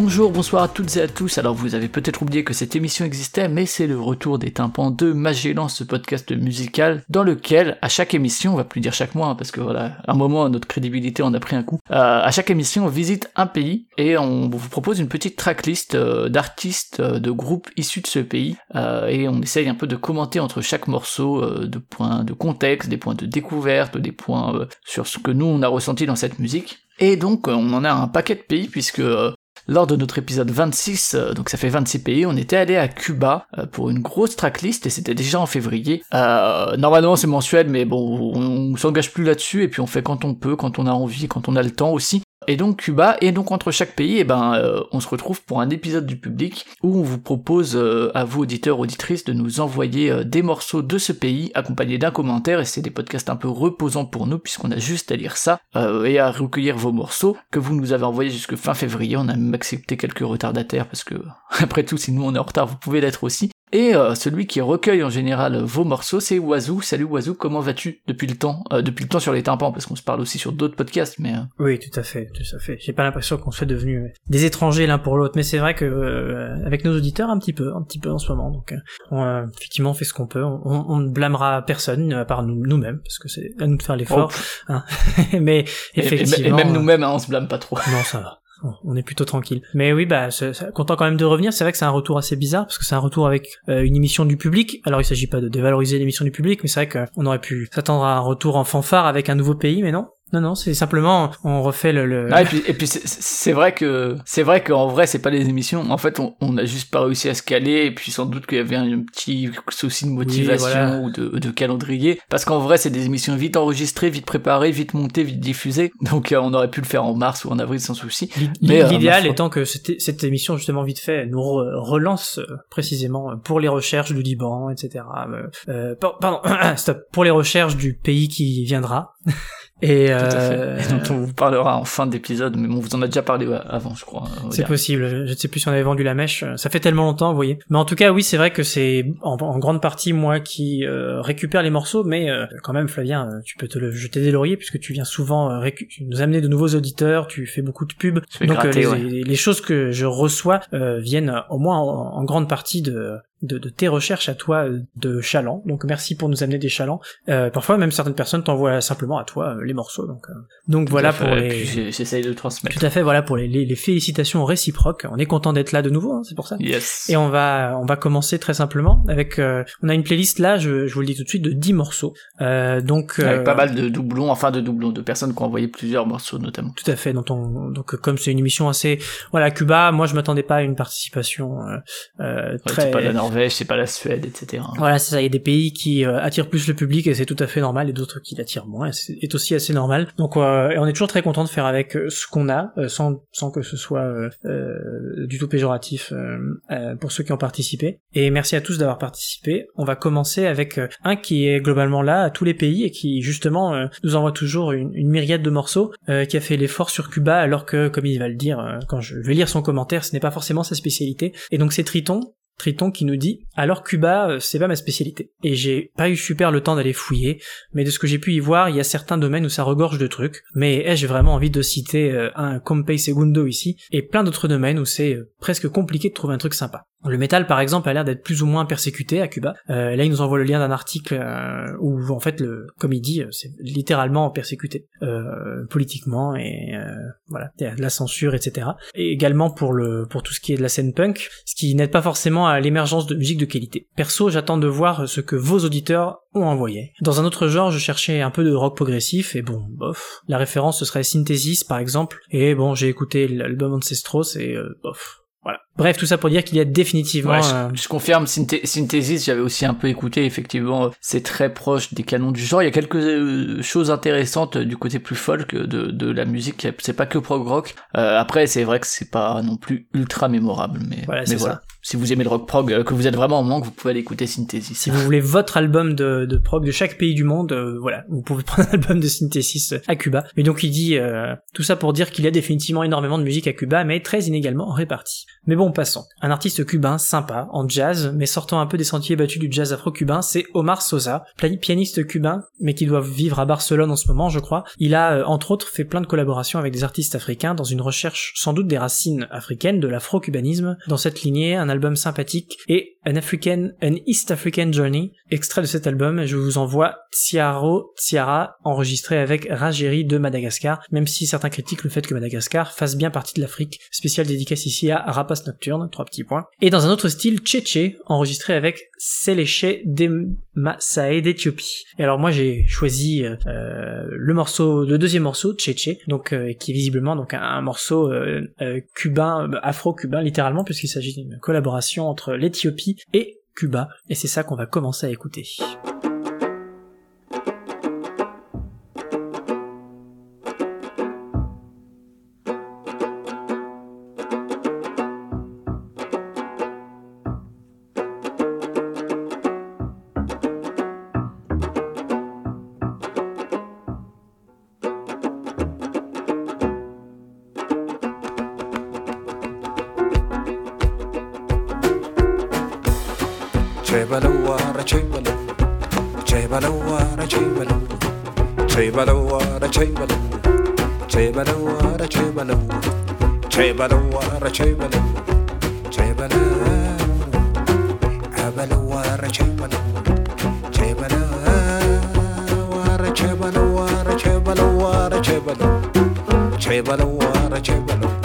Bonjour, bonsoir à toutes et à tous. Alors vous avez peut-être oublié que cette émission existait, mais c'est le retour des tympans de Magellan, ce podcast musical dans lequel, à chaque émission, on va plus dire chaque mois, hein, parce que voilà, à un moment notre crédibilité en a pris un coup. Euh, à chaque émission, on visite un pays et on vous propose une petite tracklist euh, d'artistes, euh, de groupes issus de ce pays, et on essaye un peu de commenter entre chaque morceau de points de contexte, des points de découverte, des points sur ce que nous on a ressenti dans cette musique. Et donc on en a un paquet de pays puisque lors de notre épisode 26, euh, donc ça fait 26 pays, on était allé à Cuba euh, pour une grosse tracklist et c'était déjà en février. Euh, normalement c'est mensuel, mais bon, on, on s'engage plus là-dessus et puis on fait quand on peut, quand on a envie, quand on a le temps aussi. Et donc Cuba, et donc entre chaque pays, eh ben, euh, on se retrouve pour un épisode du public où on vous propose euh, à vous auditeurs auditrices de nous envoyer euh, des morceaux de ce pays accompagnés d'un commentaire. Et c'est des podcasts un peu reposants pour nous puisqu'on a juste à lire ça et à recueillir vos morceaux que vous nous avez envoyés jusque fin février. On a même accepté quelques retardataires parce que après tout, si nous on est en retard, vous pouvez l'être aussi. Et euh, celui qui recueille en général vos morceaux, c'est Oiseau. Salut Oiseau, comment vas-tu depuis le temps euh, Depuis le temps sur les tympans, parce qu'on se parle aussi sur d'autres podcasts, mais... euh, Oui, tout à fait, tout à fait. J'ai pas l'impression qu'on soit devenus euh, des étrangers l'un pour l'autre, mais c'est vrai que euh, avec nos auditeurs un petit peu, un petit peu en ce moment. Donc, euh, on, euh, effectivement, on fait ce qu'on peut. On, on ne blâmera personne à part nous, nous-mêmes, parce que c'est à nous de faire l'effort. hein. mais et- et- effectivement, et, même nous-mêmes, hein, on se blâme pas trop. non, ça va. On est plutôt tranquille. Mais oui, bah, content quand même de revenir. C'est vrai que c'est un retour assez bizarre parce que c'est un retour avec euh, une émission du public. Alors, il s'agit pas de dévaloriser l'émission du public, mais c'est vrai qu'on aurait pu s'attendre à un retour en fanfare avec un nouveau pays, mais non. Non, non, c'est simplement on refait le. le... Ah, et puis, et puis c'est- vrai que c'est vrai qu'en vrai c'est pas les émissions. En fait, on, on a juste pas réussi à se caler et puis sans doute qu'il y avait un petit souci de motivation voilà. ou de, de calendrier. Parce qu'en vrai, c'est des émissions vite enregistrées, vite préparées, vite montées, vite diffusées. Donc euh, on aurait pu le faire en mars ou en avril sans souci. Euh, L'idéal foi- étant que cette, cette émission justement vite fait nous re- relance euh, précisément euh, pour les recherches du Liban, etc. Euh, euh, par- pardon, stop, pour les recherches du pays qui viendra. Et, euh. Et dont on vous parlera en fin d'épisode, mais bon, on vous en a déjà parlé avant, je crois. va C'est possible, je ne sais plus si on avait vendu la mèche, ça fait tellement longtemps, vous voyez. Mais en tout cas, oui, c'est vrai que c'est en, en grande partie moi qui euh, récupère les morceaux, mais euh, quand même, Flavien, euh, tu peux te le jeter des lauriers puisque tu viens souvent nous amener de nouveaux auditeurs, tu fais beaucoup de pubs. Donc gratter, les, ouais. les- les choses que je reçois viennent au moins en, en grande partie de, de, de tes recherches à toi euh, de chaland. Donc merci pour nous amener des chalands. Euh, parfois même certaines personnes t'envoient simplement à toi euh, les morceaux. Donc euh, donc voilà fait, pour les J'essaye de le transmettre. tout à fait, voilà pour les, les, les félicitations réciproques. On est content d'être là de nouveau, hein, c'est pour ça. Yes. Et on va on va commencer très simplement avec euh, on a une playlist là, je, je vous le dis tout de suite de 10 morceaux. Euh, donc Avec pas mal de doublons, enfin de doublons, de personnes qui ont envoyé plusieurs morceaux notamment. tout à fait. Donc, on, donc comme c'est une émission assez voilà Cuba, moi je m'attendais pas à une participation Ouais, Norvège, c'est pas la Suède, etc. Voilà, c'est ça. Il y a des pays qui euh, attirent plus le public et c'est tout à fait normal, et d'autres qui l'attirent moins, et c'est est aussi assez normal. Donc, euh, et on est toujours très content de faire avec euh, ce qu'on a, euh, sans sans que ce soit euh, du tout péjoratif pour ceux qui ont participé. Et merci à tous d'avoir participé. On va commencer avec un qui est globalement là à tous les pays et qui justement nous envoie toujours une, une myriade de morceaux, qui a fait l'effort sur Cuba, alors que, comme il va le dire, quand je vais lire son commentaire, ce n'est pas forcément sa spécialité. Et donc c'est Triton Triton qui nous dit alors Cuba euh, c'est pas ma spécialité et j'ai pas eu super le temps d'aller fouiller mais de ce que j'ai pu y voir il y a certains domaines où ça regorge de trucs. Mais j'ai vraiment envie de citer euh, un Compay Segundo ici et plein d'autres domaines où c'est euh, presque compliqué de trouver un truc sympa. Le métal par exemple a l'air d'être plus ou moins persécuté à Cuba. Là il nous envoie le lien d'un article où en fait le comme il dit c'est littéralement persécuté euh, politiquement et voilà de la censure etc et également pour le pour tout ce qui est de la scène punk ce qui n'aide pas forcément à l'émergence de musique de qualité. Perso j'attends de voir ce que vos auditeurs ont envoyé. Dans un autre genre je cherchais un peu de rock progressif et bon bof. La référence ce serait Synthesis par exemple. Et bon j'ai écouté l'album Ancestros et euh, bof. Voilà. Bref, tout ça pour dire qu'il y a définitivement... Ouais, je, euh, je confirme, Synth- Synthesis, j'avais aussi un peu écouté, effectivement, c'est très proche des canons du genre. Il y a quelques euh, choses intéressantes euh, du côté plus folk de, de la musique, c'est pas que prog rock. Euh, après, c'est vrai que c'est pas non plus ultra mémorable, mais Voilà, mais c'est voilà. ça. Si vous aimez le rock prog, que vous êtes vraiment en manque, vous pouvez aller écouter Synthesis. Si vous voulez votre album de, de prog de chaque pays du monde, voilà, vous pouvez prendre un album de Synthesis à Cuba. Mais donc il dit tout ça pour dire qu'il y a définitivement énormément de musique à Cuba, mais très inégalement répartie. Mais bon, Un artiste cubain sympa, en jazz, mais sortant un peu des sentiers battus du jazz afro-cubain, c'est Omar Sosa, pianiste cubain, mais qui doit vivre à Barcelone en ce moment, je crois. Il a, euh, entre autres, fait plein de collaborations avec des artistes africains dans une recherche sans doute des racines africaines, de l'afro-cubanisme. Dans cette lignée, un album sympathique et An African, An East African Journey, extrait de cet album, je vous envoie Tiaro Tiara, enregistré avec Rajeri de Madagascar, même si certains critiquent le fait que Madagascar fasse bien partie de l'Afrique. Spécial dédicace ici à Rapace Nocturne, trois petits points. Et dans un autre style, Tchétché, enregistré avec Seleché Demasae d'Éthiopie. Et alors moi j'ai choisi euh, euh, le morceau, le deuxième morceau, Tchétché, donc euh, qui est visiblement donc un, morceau cubain, afro-cubain littéralement, puisqu'il s'agit d'une collaboration entre l'Éthiopie et Cuba, et c'est ça qu'on va commencer à écouter. جبل ورا جبل جبل جبل ورا جبل جبل ورا جبل ورا جبل ورا جبل جبل ورا جبل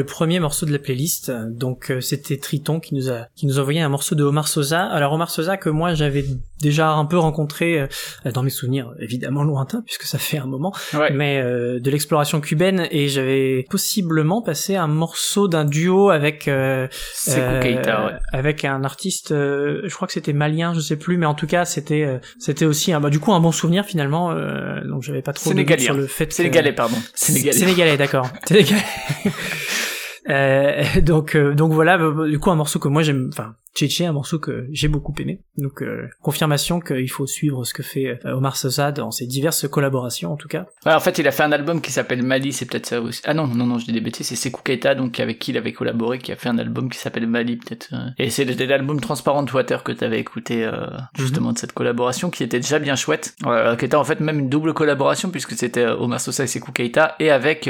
le premier morceau de la playlist. Donc euh, c'était Triton qui nous a qui nous a envoyé un morceau de Omar Sosa. Alors Omar Sosa que moi j'avais déjà un peu rencontré euh, dans mes souvenirs évidemment lointains puisque ça fait un moment, Ouais. mais euh, de l'exploration cubaine et j'avais possiblement passé un morceau d'un duo avec euh, euh, Keita, ouais. avec un artiste, euh, je crois que c'était malien, je sais plus, mais en tout cas c'était euh, c'était aussi un bah, du coup un bon souvenir finalement. euh, donc j'avais pas trop de sur le fait. Sénégalais, pardon. Sénégalais. Sénégalais, d'accord. Sénégalais. Euh, donc euh, donc voilà bah, du coup un morceau que moi j'aime enfin Un morceau que j'ai beaucoup aimé. Donc euh, confirmation qu'il faut suivre ce que fait euh, Omar Sosa dans ses diverses collaborations en tout cas. Ouais, en fait, il a fait un album qui s'appelle Mali, c'est peut-être ça aussi. Ah non, non, non, je dis des bêtises, c'est Sekou Keita, donc avec qui il avait collaboré, qui a fait un album qui s'appelle Mali, peut-être. euh. Et c'est l'album Transparent Water que t'avais écouté, euh, justement, de cette collaboration, qui était déjà bien chouette. Euh, qui était en fait même une double collaboration, puisque c'était Omar Sosa et Sekou Keita, et avec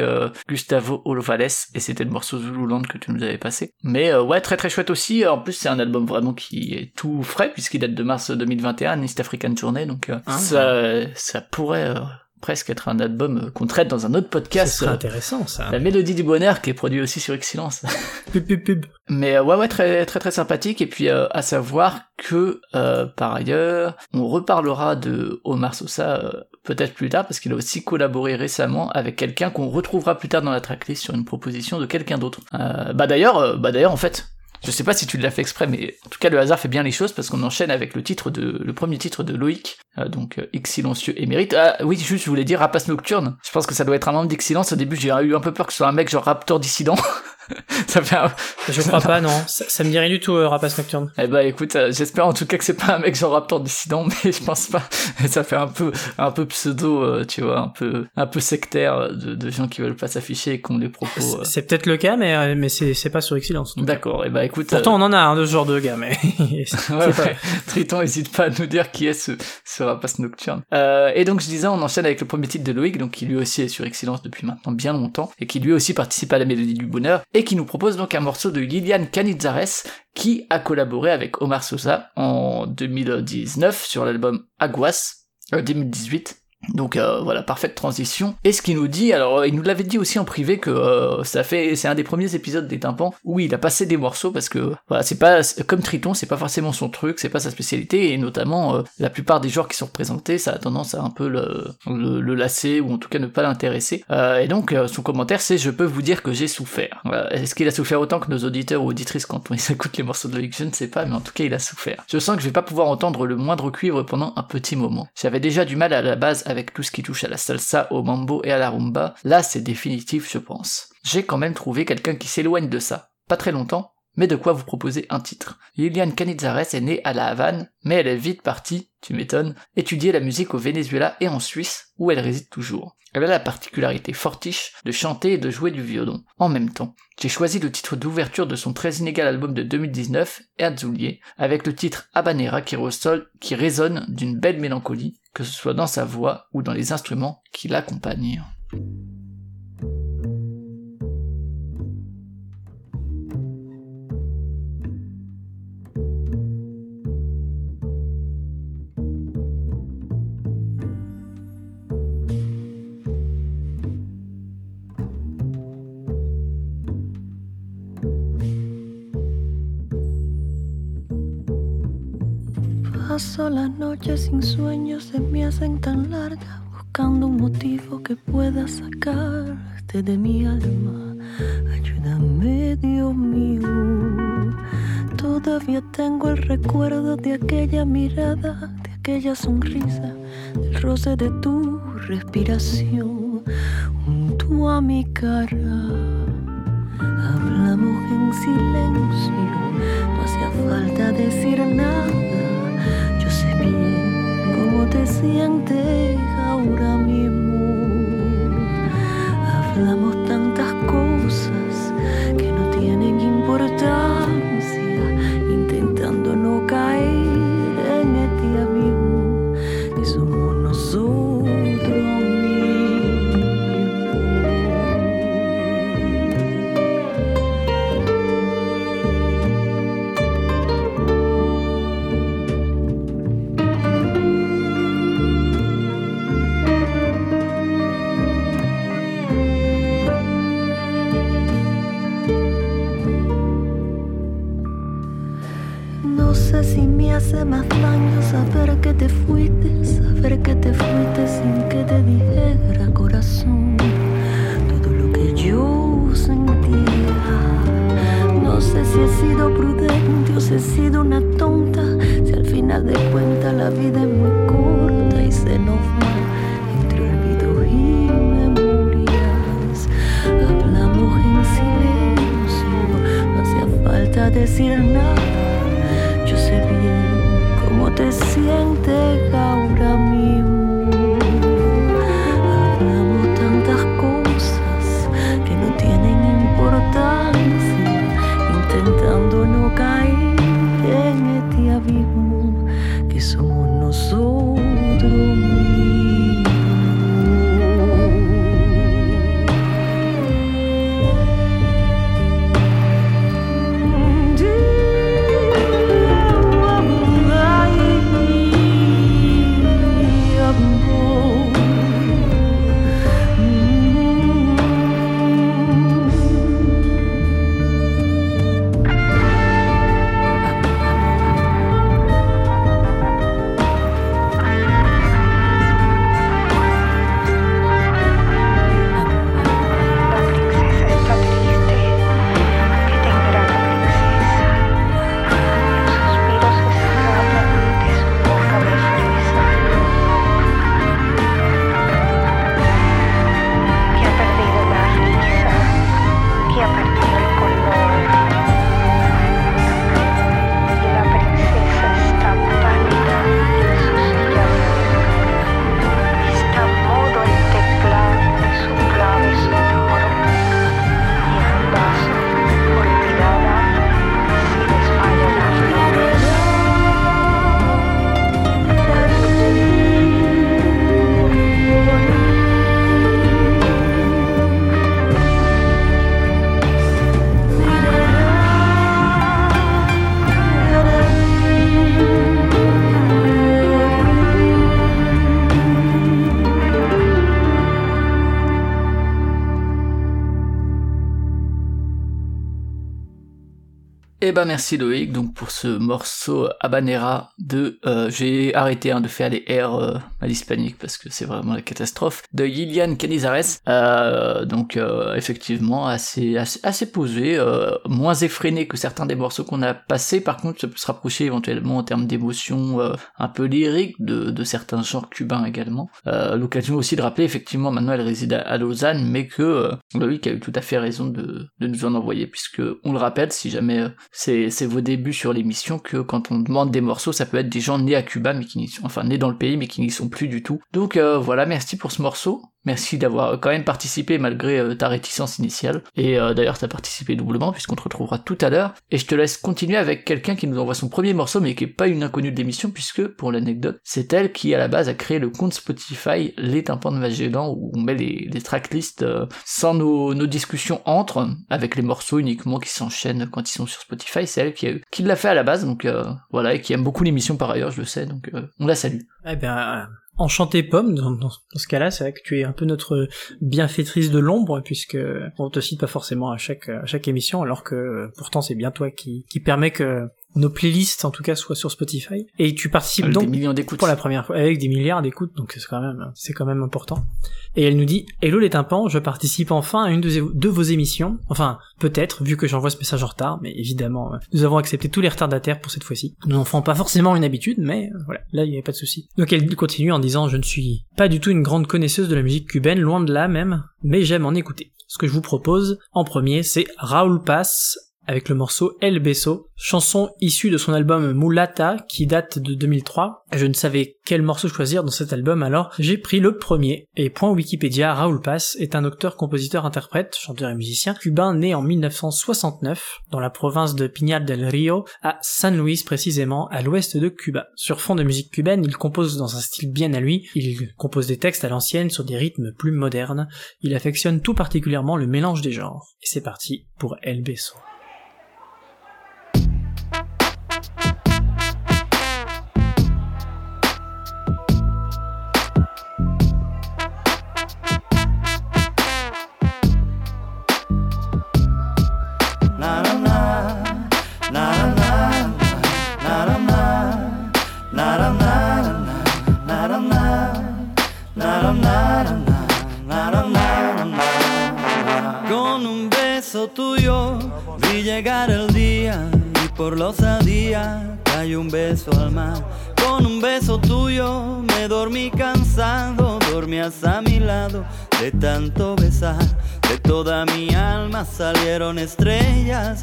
Gustavo Olovales, et c'était le morceau Zululand que tu nous avais passé. Mais ouais, très très chouette aussi. En plus, c'est un album vraiment qui est tout frais, puisqu'il date de mars 2021, East African Journey, donc euh, Ah. ça, ça pourrait euh, presque être un album euh, qu'on traite dans un autre podcast. euh, intéressant ça. la mélodie du bonheur qui est produit aussi sur Excellence. Pub pub pub. Mais ouais ouais très très très sympathique et puis euh, à savoir que euh, par ailleurs on reparlera de Omar Sosa euh, peut-être plus tard parce qu'il a aussi collaboré récemment avec quelqu'un qu'on retrouvera plus tard dans la tracklist sur une proposition de quelqu'un d'autre. Bah d'ailleurs bah d'ailleurs en fait je sais pas si tu l'as fait exprès, mais en tout cas le hasard fait bien les choses parce qu'on enchaîne avec le titre de le premier titre de Loïc, euh, donc euh, X silencieux émérite. Ah oui, juste je voulais dire Rapace nocturne. Je pense que ça doit être un membre d'X silence. Au début j'ai eu un peu peur que ce soit un mec genre Raptor dissident. ça fait un... Je crois pas non. Ça, ça me dit rien du tout euh, Rapace Nocturne. Eh bah écoute, euh, j'espère en tout cas que c'est pas un mec genre Raptor dissident, mais je pense pas. ça fait un peu un peu pseudo, euh, tu vois, un peu un peu sectaire de, de gens qui veulent pas s'afficher et qui ont des propos. C'est peut-être le cas mais mais c'est pas sur Excellence. D'accord. Et bah écoute. Pourtant on en a un de ce genre de gars mais Ouais, pas- ouais. Triton, hésite pas à nous dire qui est ce, ce rapace nocturne. Euh, et donc, je disais, on enchaîne avec le premier titre de Loïc, donc qui lui aussi est sur Excellence depuis maintenant bien longtemps, et qui lui aussi participe à la Mélodie du Bonheur, et qui nous propose donc un morceau de Liliane Canizares, qui a collaboré avec Omar Sosa en 2019 sur l'album Aguas, euh, 2018. Donc euh, voilà, parfaite transition. Et ce qu'il nous dit, alors euh, il nous l'avait dit aussi en privé que euh, ça fait, c'est un des premiers épisodes des tympans où il a passé des morceaux parce que voilà, c'est pas comme Triton, c'est pas forcément son truc, c'est pas sa spécialité et notamment la plupart des joueurs qui sont représentés, ça a tendance à un peu le, le, lasser ou en tout cas ne pas l'intéresser. Et donc son commentaire c'est je peux vous dire que j'ai souffert. Est-ce qu'il a souffert autant que nos auditeurs ou auditrices quand ils écoutent les morceaux de Loïc Je ne sais pas, mais en tout cas il a souffert. Je sens que je vais pas pouvoir entendre le moindre cuivre pendant un petit moment. J'avais déjà du mal à la base avec tout ce qui touche à la salsa, au mambo et à la rumba. Là c'est définitif je pense. J'ai quand même trouvé quelqu'un qui s'éloigne de ça. Pas très longtemps, mais de quoi vous proposer un titre. Liliane Canizares est née à La Havane, mais elle est vite partie, tu m'étonnes, étudier la musique au Venezuela et en Suisse, où elle réside toujours. Elle a la particularité fortiche de chanter et de jouer du violon, en même temps. J'ai choisi le titre d'ouverture de son très inégal album de 2019, Herzoulier, avec le titre Habanera qui, qui résonne d'une belle mélancolie, que ce soit dans sa voix ou dans les instruments qui l'accompagnent. Paso las noches sin sueños, se me hacen tan largas, buscando un motivo que pueda sacarte de mi alma. Ayúdame, Dios mío. Todavía tengo el recuerdo de aquella mirada, de aquella sonrisa, del roce de tu respiración junto a mi cara. Hablamos en silencio, no hacía falta decir nada. Te sientes ahora mismo. Hablamos tantas cosas que no tienen importancia, saber que te fuiste, saber que te fuiste sin que te dijera corazón todo lo que yo sentía. No sé si he sido prudente o si he sido una tonta, si al final de cuentas la vida es muy corta y se nos va entre olvidos y memorias. Hablamos en silencio, no hacía falta decir nada. Eh ben merci Loïc donc pour ce morceau Habanera de euh, j'ai arrêté hein, de faire les R euh, à l'hispanique parce que c'est vraiment la catastrophe de Lilian Canizares euh, donc euh, effectivement assez assez, posé moins effréné que certains des morceaux qu'on a passés. Par contre ça peut se rapprocher éventuellement en termes d'émotion un peu lyrique de, certains genres cubains également. L'occasion aussi de rappeler effectivement maintenant elle réside à, à Lausanne mais que Loïc a eu tout à fait raison de, de nous en envoyer puisque on le rappelle si jamais c'est vos débuts sur l'émission que quand on demande des morceaux, ça peut être des gens nés à Cuba mais qui n'y sont, enfin nés dans le pays mais qui n'y sont plus du tout. Donc euh, voilà, merci pour ce morceau. Merci d'avoir quand même participé malgré euh, ta réticence initiale. Et euh, d'ailleurs, t'as participé doublement puisqu'on te retrouvera tout à l'heure. Et je te laisse continuer avec quelqu'un qui nous envoie son premier morceau mais qui est pas une inconnue de l'émission puisque, pour l'anecdote, c'est elle qui à la base a créé le compte Spotify Les Tympans de Magellan où on met les, tracklists euh, sans nos discussions entre, avec les morceaux uniquement qui s'enchaînent quand ils sont sur Spotify. C'est elle qui, a- qui l'a fait à la base, donc euh, voilà, et qui aime beaucoup l'émission par ailleurs, je le sais, donc euh, on la salue. Eh bien, euh, enchanté pomme, dans, dans- dans ce cas-là, c'est vrai que tu es un peu notre bienfaitrice de l'ombre, puisque on te cite pas forcément à chaque, à chaque émission, alors que pourtant c'est bien toi qui, qui permet que nos playlists, en tout cas, soient sur Spotify. Et tu participes Avec donc des millions d'écoutes. pour la première fois, avec des milliards d'écoutes, donc c'est quand même, c'est quand même important. Et elle nous dit, Hello les tympans, je participe enfin à une de, de vos émissions. Enfin, peut-être, vu que j'envoie ce message en retard, mais évidemment, euh, nous avons accepté tous les retardataires pour cette fois-ci. Nous n'en ferons pas forcément une habitude, mais euh, voilà, là, il n'y avait pas de souci. Donc elle continue en disant, je ne suis pas du tout une grande connaisseuse de la musique cubaine, loin de là même, mais j'aime en écouter. Ce que je vous propose, en premier, c'est Raoul Paz, avec le morceau El Beso, chanson issue de son album Mulata qui date de 2003. Je ne savais quel morceau choisir dans cet album alors j'ai pris le premier. Et point Wikipédia, Raúl Paz est un auteur, compositeur, interprète, chanteur et musicien cubain né en 1969 dans la province de Pinar del Río à San Luis précisément à l'ouest de Cuba. Sur fond de musique cubaine, il compose dans un style bien à lui, il compose des textes à l'ancienne sur des rythmes plus modernes, il affectionne tout particulièrement le mélange des genres. Et c'est parti pour El Beso. Salieron estrellas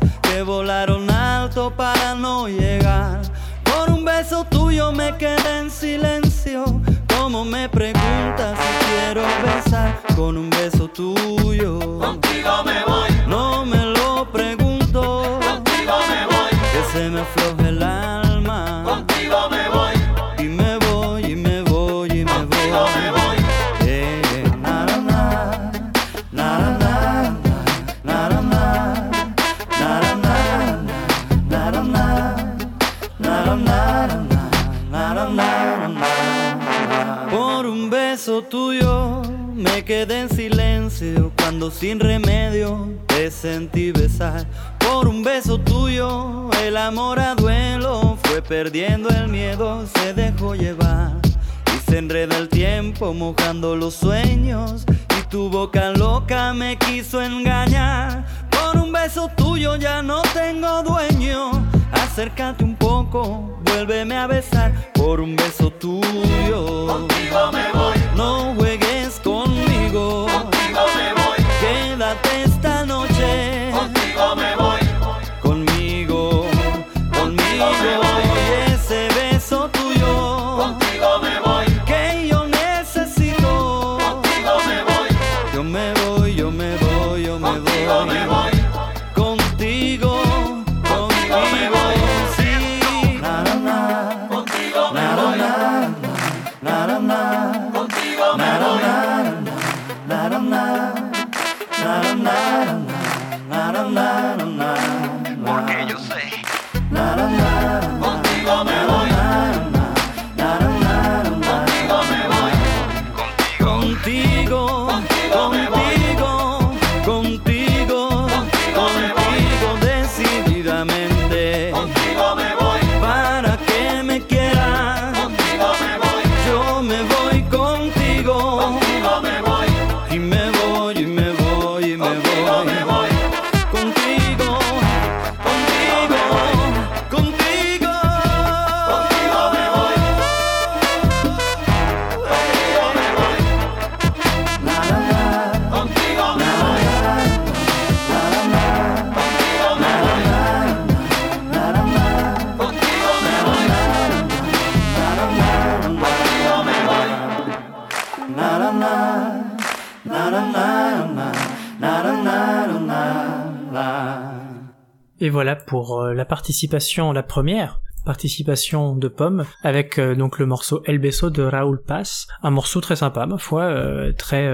pour euh, la participation, la première participation de Pomme avec euh, donc le morceau El Beso de Raoul Paz, un morceau très sympa ma foi, euh, très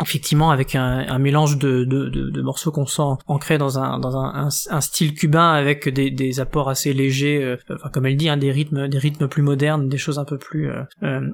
effectivement avec un, mélange de, de, morceaux qu'on sent ancrés dans un dans un, un, style cubain avec des, apports assez légers, enfin comme elle dit, hein, des rythmes des rythmes plus modernes, des choses un peu plus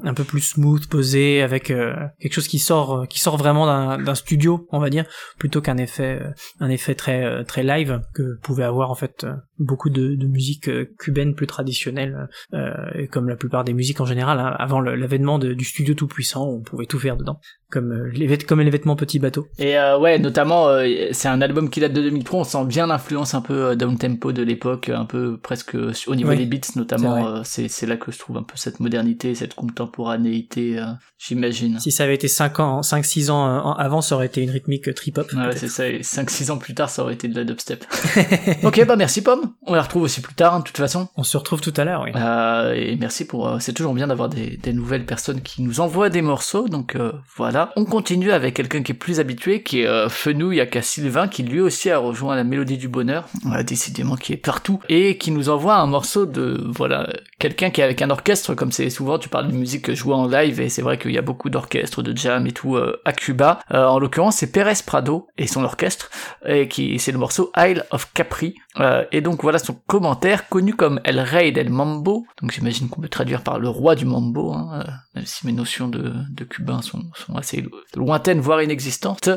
un peu plus smooth, posées, avec euh, quelque chose qui sort qui sort vraiment d'un studio, on va dire, plutôt qu'un effet euh, un effet très euh, très live que pouvait avoir en fait euh, beaucoup de, de musique euh, cubaine plus traditionnelle, euh, et comme la plupart des musiques en général. hein, avant l'avènement du studio tout puissant, on pouvait tout faire dedans, comme euh, les comme les vêtements petit bateau. Et euh, ouais, notamment, euh, c'est un album qui date de 2003, on sent bien l'influence un peu down tempo de l'époque, un peu presque euh, au niveau Oui, des beats notamment, euh, c'est là que je trouve un peu cette modernité, cette contemporanéité, euh, j'imagine. Si ça avait été 5 ans, 5 6 ans euh, avant, ça aurait été une rythmique trip hop. Ouais, c'est ça, et 5-6 ans plus tard, ça aurait été de la dubstep. ok, bah merci Pomme, on la retrouve aussi plus tard, hein, de toute façon. On se retrouve tout à l'heure, oui. Euh, et merci pour. euh, c'est toujours bien d'avoir des, des nouvelles personnes qui nous envoient des morceaux. Donc euh, voilà. On continue avec quelqu'un qui est plus habitué, qui est euh, Fenouil aka Sylvain, qui lui aussi a rejoint la Mélodie du Bonheur, euh, décidément qui est partout, et qui nous envoie un morceau de voilà quelqu'un qui est avec un orchestre, comme c'est souvent tu parles de musique jouée en live, et c'est vrai qu'il y a beaucoup d'orchestres, de jam et tout euh, à Cuba. Euh, en l'occurrence, c'est Pérez Prado et son orchestre, et qui c'est le morceau Isle of Capri. Euh, et donc voilà son commentaire, connu comme El Rey del Mambo. Donc j'imagine qu'on peut traduire par le roi du mambo, hein, même si mes notions de, de cubain sont, sont assez lo- lointaines, voire inexistantes.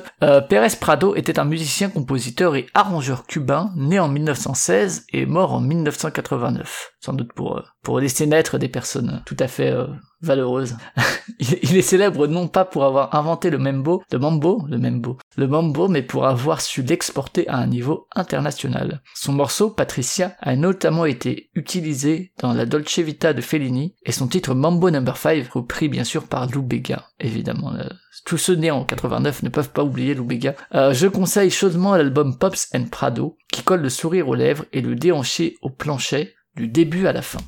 Pérez Prado était un musicien, compositeur et arrangeur cubain, né en 1916 et mort en 1989. Sans doute pour, euh, pour laisser naître des personnes tout à fait euh, valeureuses. il, est célèbre non pas pour avoir inventé le mambo, le mambo, le mambo, le mambo, mais pour avoir su l'exporter à un niveau international. Son morceau, Patricia, a notamment été utilisé dans la Dolce Vita de Fellini, et son titre Mambo Number 5, repris bien sûr par Lou Bega, évidemment. euh, tous ceux nés en 89 ne peuvent pas oublier Lou Bega. Euh, je conseille chaudement l'album Pops and Prado, qui colle le sourire aux lèvres et le déhanché au plancher, du début à la fin.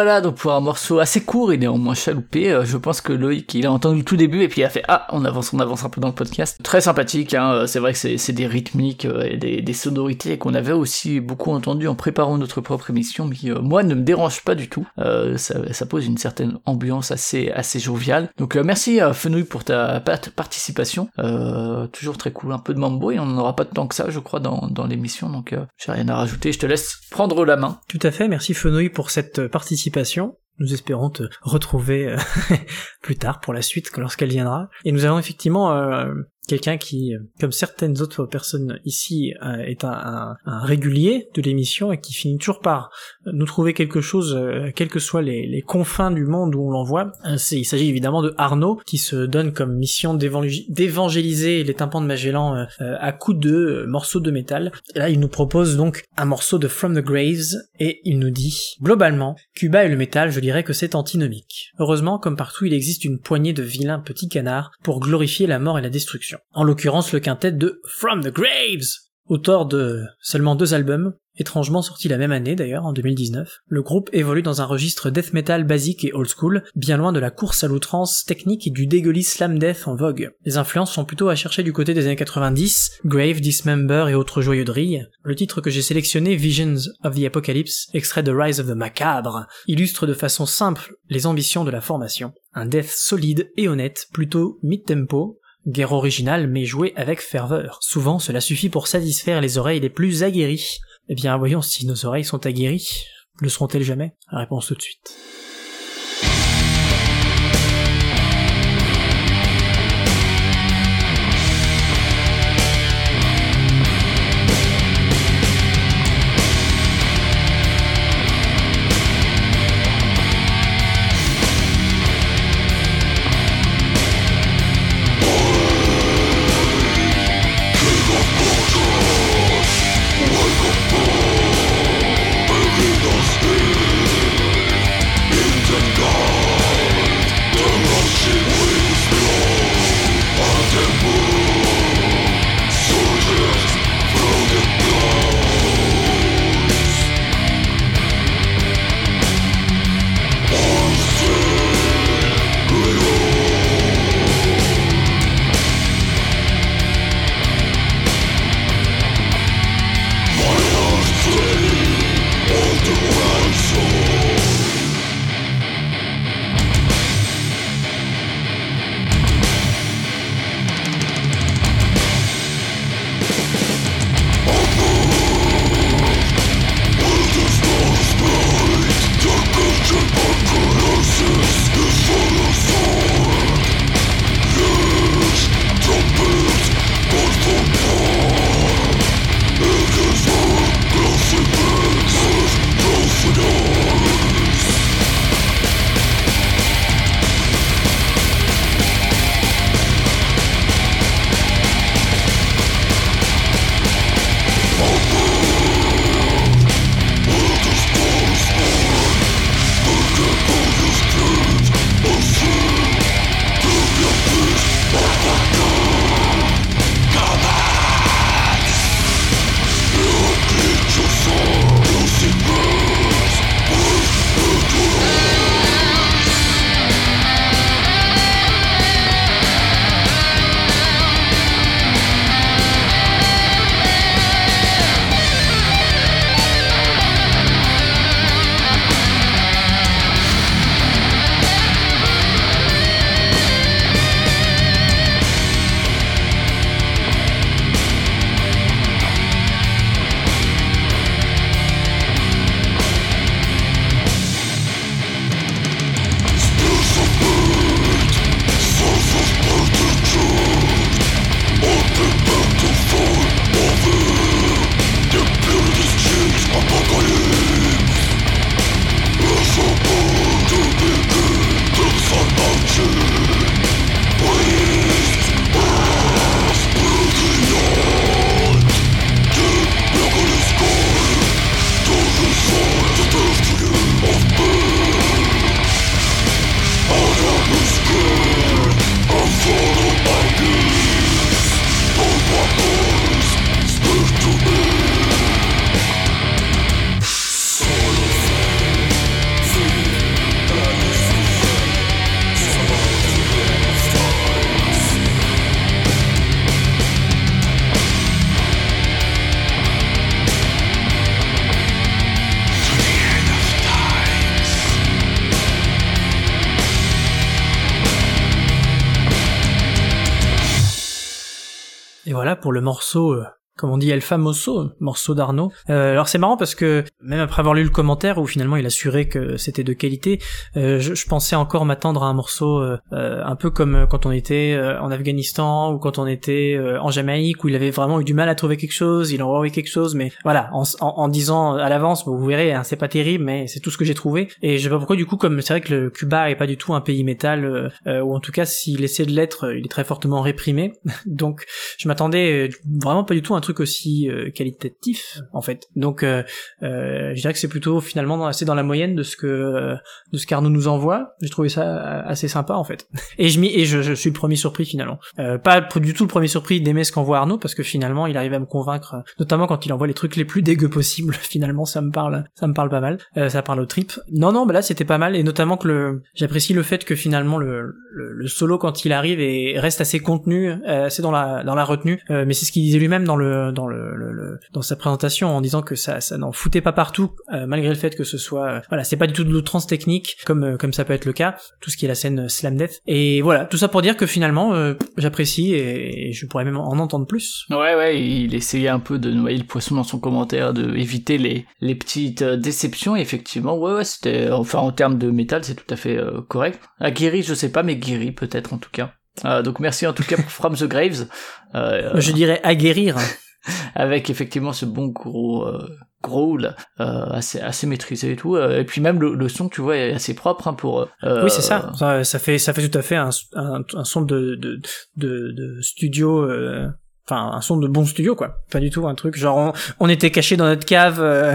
Voilà, donc pour un morceau assez court et néanmoins chaloupé, euh, je pense que Loïc, il a entendu tout début et puis il a fait Ah, on avance, on avance un peu dans le podcast. Très sympathique, hein, euh, c'est vrai que c'est des rythmiques euh, et des, sonorités qu'on avait aussi beaucoup entendu en préparant notre propre émission, mais moi, ne me dérange pas du tout. Ça, pose une certaine ambiance assez, assez joviale. Donc merci euh, Fenouil pour ta pat- participation. Toujours très cool, un peu de mambo et on n'en aura pas tant que ça, je crois, dans, dans l'émission, donc j'ai rien à rajouter. Je te laisse prendre la main. Tout à fait, merci Fenouil pour cette euh, Nous espérons te retrouver euh, plus tard pour la suite lorsqu'elle viendra. Et nous avons effectivement euh, quelqu'un qui, comme certaines autres personnes ici, euh, est un, un- régulier de l'émission et qui finit toujours par nous trouver quelque chose, euh, quels que soient les, confins du monde où on l'envoie. Euh, Il s'agit évidemment de Arnaud qui se donne comme mission d'évangé- d'évangéliser les tympans de Magellan euh, à coups de morceaux de métal. Là, il nous propose donc un morceau de From the Graves et il nous dit globalement, Cuba et le métal, je dirais que c'est antinomique. Heureusement, comme partout, il existe une poignée de vilains petits canards pour glorifier la mort et la destruction. En l'occurrence, le quintet de From the Graves, auteur de seulement deux albums, étrangement sortis la même année d'ailleurs, en 2019. Le groupe évolue dans un registre death metal basique et old school, bien loin de la course à l'outrance technique et du dégueulis slam death en vogue. Les influences sont plutôt à chercher du côté des années 90, Grave, Dismember et autres joyeuderies. Le titre que j'ai sélectionné, Visions of the Apocalypse, extrait de Rise of the Macabre, illustre de façon simple les ambitions de la formation. Un death solide et honnête, plutôt mid-tempo, Guerre originale mais jouée avec ferveur. Souvent cela suffit pour satisfaire les oreilles les plus aguerries. Eh bien voyons si nos oreilles sont aguerries. Le seront-elles jamais? Réponse tout de suite. Pour le morceau euh, comme on dit El Famoso, morceau d'Arnaud. Euh, alors c'est marrant parce que même après avoir lu le commentaire où finalement il assurait que c'était de qualité, euh, je, je pensais encore m'attendre à un morceau euh, euh, un peu comme quand on était euh, en Afghanistan ou quand on était euh, en Jamaïque où il avait vraiment eu du mal à trouver quelque chose, il en envoyé quelque chose, mais voilà, en, en, en disant à l'avance, vous verrez, hein, c'est pas terrible, mais c'est tout ce que j'ai trouvé. Et je sais pas pourquoi du coup, comme c'est vrai que le Cuba est pas du tout un pays métal, euh, euh, ou en tout cas s'il essaie de l'être, il est très fortement réprimé. Donc je m'attendais euh, vraiment pas du tout à un truc aussi euh, qualitatif en fait. Donc euh, euh, je dirais que c'est plutôt finalement assez dans la moyenne de ce que de ce qu'Arnaud nous envoie. J'ai trouvé ça assez sympa en fait. Et je et je, je suis le premier surpris finalement. Pas du tout le premier surpris d'aimer ce qu'envoie Arnaud parce que finalement il arrive à me convaincre, notamment quand il envoie les trucs les plus dégueux possibles. Finalement ça me parle, ça me parle pas mal. Ça parle au trip. Non non, bah là c'était pas mal et notamment que le j'apprécie le fait que finalement le, le, le solo quand il arrive et reste assez contenu, assez dans la dans la retenue. Mais c'est ce qu'il disait lui-même dans le dans le, le- le- dans sa présentation en disant que ça ça n'en foutait pas partout euh, malgré le fait que ce soit euh, voilà c'est pas du tout de l'outrance technique comme euh, comme ça peut être le cas tout ce qui est la scène euh, slam death et voilà tout ça pour dire que finalement euh, j'apprécie et, et je pourrais même en entendre plus Ouais, ouais, il essayait un peu de noyer le poisson dans son commentaire, de éviter les, les petites euh, déceptions. Et effectivement, ouais, ouais, c'était, enfin, en termes de métal, c'est tout à fait euh, correct. Aguerri, je sais pas, mais Guéri peut-être en tout cas. Euh, donc merci en tout cas pour From the Graves, euh, je dirais aguerrir avec effectivement ce bon gros euh, growl euh, assez maîtrisé et tout. euh, et puis même le, son, tu vois, est assez propre hein, pour. euh, oui c'est ça. ça fait ça fait tout à fait un, son de studio Enfin, un son de bon studio, quoi. Pas du tout un truc genre on, on était caché dans notre cave. euh,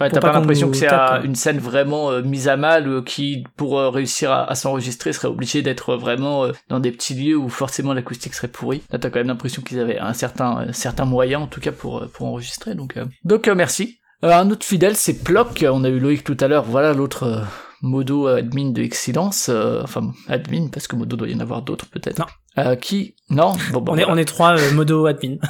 Ouais, t'as pas l'impression que c'est une scène vraiment euh, mise à mal euh, qui, pour euh, réussir à, à s'enregistrer, serait obligé d'être vraiment euh, dans des petits lieux où forcément l'acoustique serait pourrie. Là, t'as quand même l'impression qu'ils avaient un certain, certain moyen, en tout cas, pour, pour enregistrer. Donc, euh, donc merci. Un autre fidèle, c'est Ploc. On a eu Loïc tout à l'heure. Voilà l'autre modo admin de Excellence. euh, enfin, admin, parce que modo doit y en avoir d'autres peut-être. Non. Euh, qui? Non Bon, bon, on est voilà. on est trois euh, modo admin.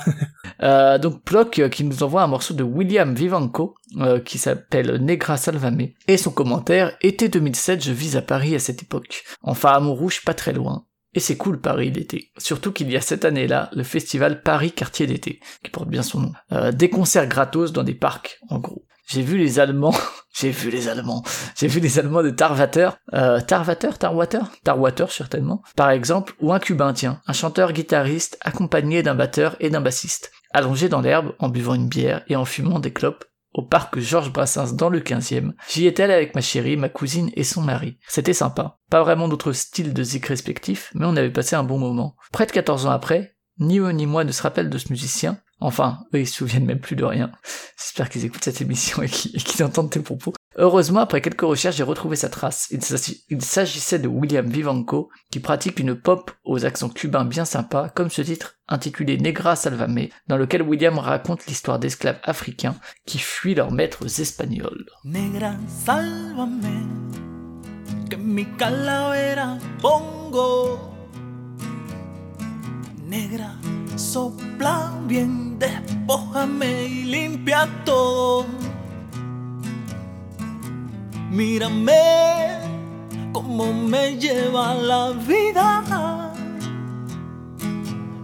Euh, donc Ploc euh, qui nous envoie un morceau de William Vivanco euh, qui s'appelle Negra Salvame. Et son commentaire été 2007 je vis à Paris à cette époque. Enfin à Montrouge pas très loin. Et c'est cool Paris l'été. Surtout qu'il y a cette année-là le festival Paris Quartier d'été qui porte bien son nom. Euh, des concerts gratos dans des parcs en gros j'ai vu les Allemands, j'ai vu les Allemands, j'ai vu les Allemands de Tarwater, euh, Tarwater, Tarwater, Tarwater certainement, par exemple, ou un Cubain, tiens, un chanteur-guitariste accompagné d'un batteur et d'un bassiste, allongé dans l'herbe en buvant une bière et en fumant des clopes au parc Georges Brassens dans le 15e. J'y étais avec ma chérie, ma cousine et son mari. C'était sympa. Pas vraiment notre style de zik respectif, mais on avait passé un bon moment. Près de 14 ans après, ni eux ni moi ne se rappellent de ce musicien. Enfin, eux ils se souviennent même plus de rien. J'espère qu'ils écoutent cette émission et qu'ils entendent tes propos. Heureusement, après quelques recherches, j'ai retrouvé sa trace. Il s'agissait de William Vivanco, qui pratique une pop aux accents cubains bien sympas, comme ce titre intitulé Negra Salvame, dans lequel William raconte l'histoire d'esclaves africains qui fuient leurs maîtres espagnols. Negra, pongo. Negra, sopla bien, despójame y limpia todo. Mírame cómo me lleva la vida,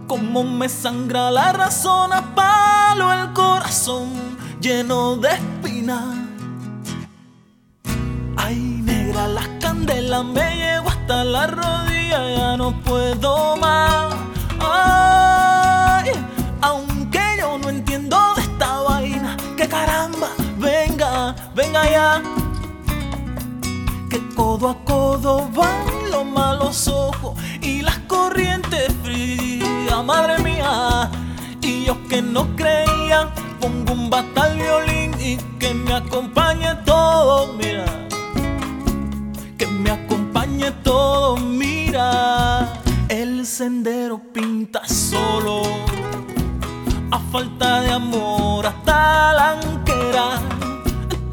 cómo me sangra la razón a palo el corazón lleno de espinas. Ay, negra, las candelas me llevo hasta la rodilla, ya no puedo más. Venga, ya. Que codo a codo van los malos ojos y las corrientes frías, madre mía. Y yo que no creía, pongo un batal violín y que me acompañe todo, mira. Que me acompañe todo, mira. El sendero pinta solo, a falta de amor hasta la anquera.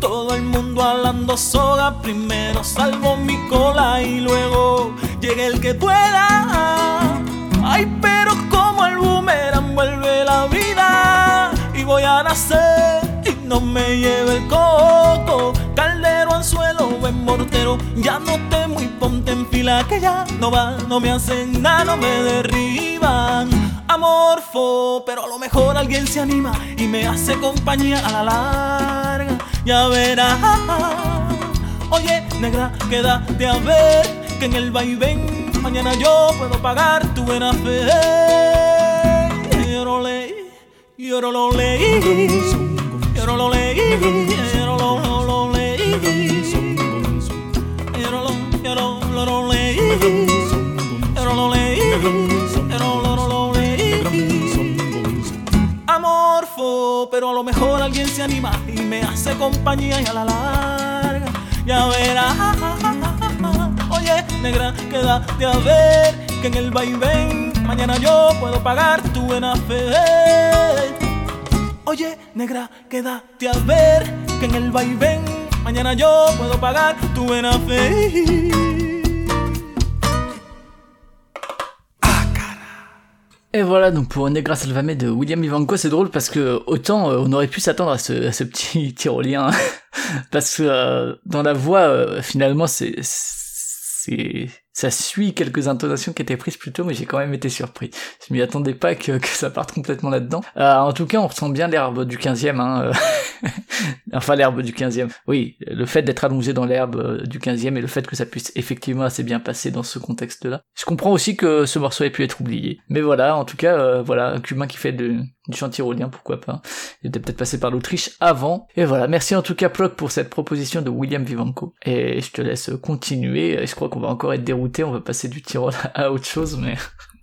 Todo el mundo hablando soga, primero salvo mi cola y luego llega el que pueda. Ay, pero como el boomerang vuelve la vida y voy a nacer y no me lleve el coco. Caldero, anzuelo, buen mortero, ya no temo y ponte en fila que ya no va, no me hacen nada, no me derriban. amorfo, pero a lo mejor alguien se anima y me hace compañía a la larga. Ya verás. Oye, negra, quédate a ver que en el vaivén mañana yo puedo pagar tu buena fe. Yo leí, yo lo leí, yo lo leí, yo lo leí, yo lo yo lo leí, yo lo leí, yo lo leí. Amorfo, pero a lo mejor alguien se anima me hace compañía y a la larga ya verás. Oye, negra, quédate a ver que en el vaivén mañana yo puedo pagar tu buena fe. Oye, negra, quédate a ver que en el vaivén mañana yo puedo pagar tu buena fe. Et voilà, donc pour Negra Salvame de William Ivanko, c'est drôle parce que autant euh, on aurait pu s'attendre à ce, petit tyrolien, parce que euh, dans la voix, euh, finalement, c'est, ça suit quelques intonations qui étaient prises plus tôt, mais j'ai quand même été surpris. Je m'y attendais pas que, ça parte complètement là-dedans. Euh, en tout cas, on ressent bien l'herbe du 15e, hein, euh, enfin l'herbe du 15e. Oui, le fait d'être allongé dans l'herbe euh, du 15e et le fait que ça puisse effectivement assez bien passer dans ce contexte-là. Je comprends aussi que ce morceau ait pu être oublié. Mais voilà, en tout cas, voilà, un cubain qui fait de, du chant tyrolien, pourquoi pas. Il était peut-être passé par l'Autriche avant. Et voilà, merci en tout cas Ploc pour cette proposition de William Vivanco. Et je te laisse continuer. Je crois qu'on va encore être dérouté, on va passer du Tyrol à autre chose, mais...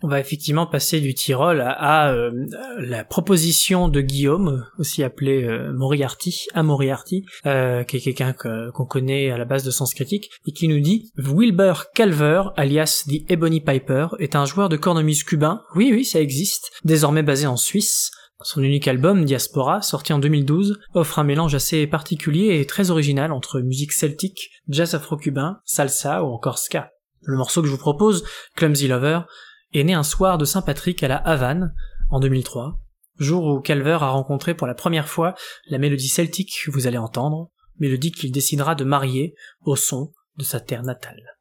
On va effectivement passer du Tyrol à, euh, la proposition de Guillaume, aussi appelé euh, Moriarty, à Moriarty, euh, qui est quelqu'un que- qu'on connaît à la base de Sens Critique, et qui nous dit Wilbur Calver, alias The Ebony Piper, est un joueur de cornemuse cubain, oui oui ça existe, désormais basé en Suisse. Son unique album, Diaspora, sorti en 2012, offre un mélange assez particulier et très original entre musique celtique, jazz afro-cubain, salsa ou encore ska. Le morceau que je vous propose, Clumsy Lover, est né un soir de Saint-Patrick à la Havane, en 2003, jour où Calver a rencontré pour la première fois la mélodie celtique que vous allez entendre, mélodie qu'il décidera de marier au son de sa terre natale.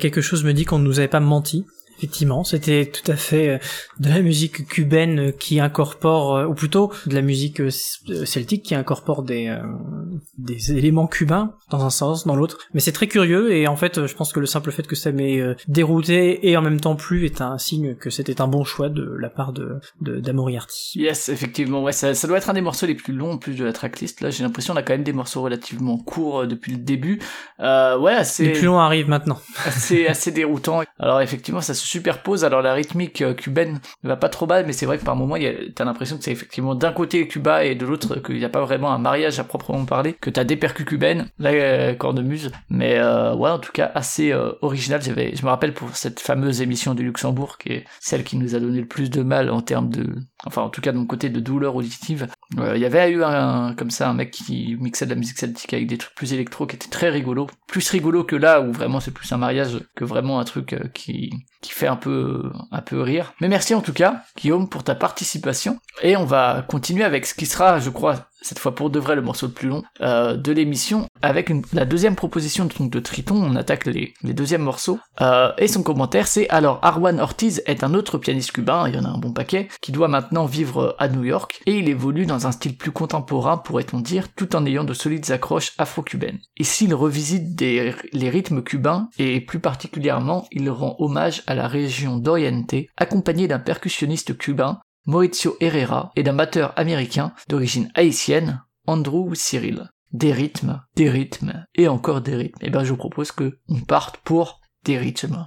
Quelque chose me dit qu'on ne nous avait pas menti. Effectivement, c'était tout à fait euh, de la musique cubaine qui incorpore, euh, ou plutôt de la musique euh, celtique qui incorpore des, euh, des éléments cubains dans un sens, dans l'autre. Mais c'est très curieux et en fait, je pense que le simple fait que ça m'ait dérouté et en même temps plu est un signe que c'était un bon choix de la part de d'Amoriarty. Yes, effectivement, ouais, ça, ça doit être un des morceaux les plus longs en plus de la tracklist. Là, j'ai l'impression qu'on a quand même des morceaux relativement courts depuis le début. Euh, ouais, assez, Les plus longs arrivent maintenant. assez, assez déroutant. Alors effectivement, ça se superpose. Alors la rythmique euh, cubaine va pas trop mal, mais c'est vrai que par moment, t'as l'impression que c'est effectivement d'un côté Cuba et de l'autre qu'il n'y a pas vraiment un mariage à proprement parler, que t'as des percus cubaines, la euh, cornemuse. Mais euh, ouais, en tout cas, assez euh, original. Je me rappelle pour cette fameuse émission du Luxembourg, qui est celle qui nous a donné le plus de mal en termes de, enfin en tout cas de mon côté de douleur auditive. Euh, Il y avait eu un, comme ça un mec qui mixait de la musique celtique avec des trucs plus électro qui était très rigolo, plus rigolo que là où vraiment c'est plus un mariage que vraiment un truc euh, qui qui fait un peu un peu rire. Mais merci en tout cas Guillaume pour ta participation et on va continuer avec ce qui sera je crois cette fois pour de vrai le morceau le plus long euh, de l'émission avec une- la deuxième proposition de, Triton on attaque les, les deuxièmes morceaux Euh, et son commentaire c'est alors Arwan Ortiz est un autre pianiste cubain il y en a un bon paquet qui doit maintenant vivre à New York et il évolue dans un style plus contemporain pourrait-on dire tout en ayant de solides accroches afro-cubaines. Ici il revisite des, les rythmes cubains et plus particulièrement il rend hommage à la région d'Oriente accompagné d'un percussionniste cubain Mauricio Herrera et d'un batteur américain d'origine haïtienne, Andrew Cyril. Des rythmes, des rythmes et encore des rythmes. Et ben je vous propose que on parte pour des rythmes.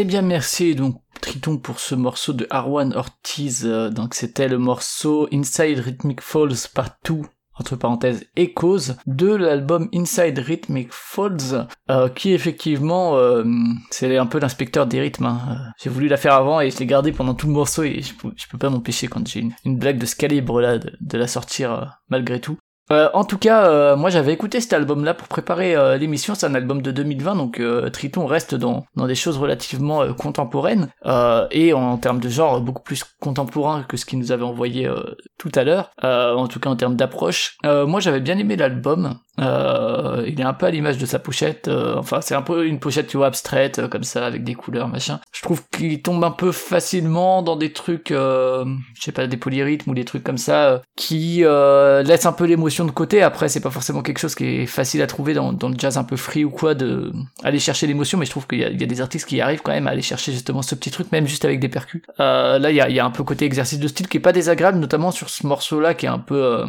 Eh bien merci donc Triton pour ce morceau de Arwan Ortiz. euh, Donc c'était le morceau Inside Rhythmic Falls Part 2 entre parenthèses Echoes de l'album Inside Rhythmic Falls euh, qui effectivement euh, c'est un peu l'inspecteur des rythmes. hein. J'ai voulu la faire avant et je l'ai gardé pendant tout le morceau et je, peux- pas m'empêcher quand j'ai une, blague de ce calibre là de, la sortir malgré tout. Euh, en tout cas, euh, moi j'avais écouté cet album-là pour préparer euh, l'émission. C'est un album de 2020, donc euh, Triton reste dans, dans des choses relativement euh, contemporaines et en, termes de genre beaucoup plus contemporain que ce qu'il nous avait envoyé tout à l'heure. Euh, en tout cas en termes d'approche. Euh, moi j'avais bien aimé l'album. Euh, il est un peu à l'image de sa pochette. euh, enfin, c'est un peu une pochette tu vois abstraite euh, comme ça avec des couleurs machin. Je trouve qu'il tombe un peu facilement dans des trucs, euh, je sais pas, des polyrythmes ou des trucs comme ça qui laissent un peu l'émotion de côté. Après, c'est pas forcément quelque chose qui est facile à trouver dans, dans le jazz un peu free ou quoi de aller chercher l'émotion, mais je trouve qu'il y, y a des artistes qui arrivent quand même à aller chercher justement ce petit truc, même juste avec des percus. Là, il y a, y a un peu côté exercice de style qui est pas désagréable, notamment sur ce morceau-là qui est un peu, euh,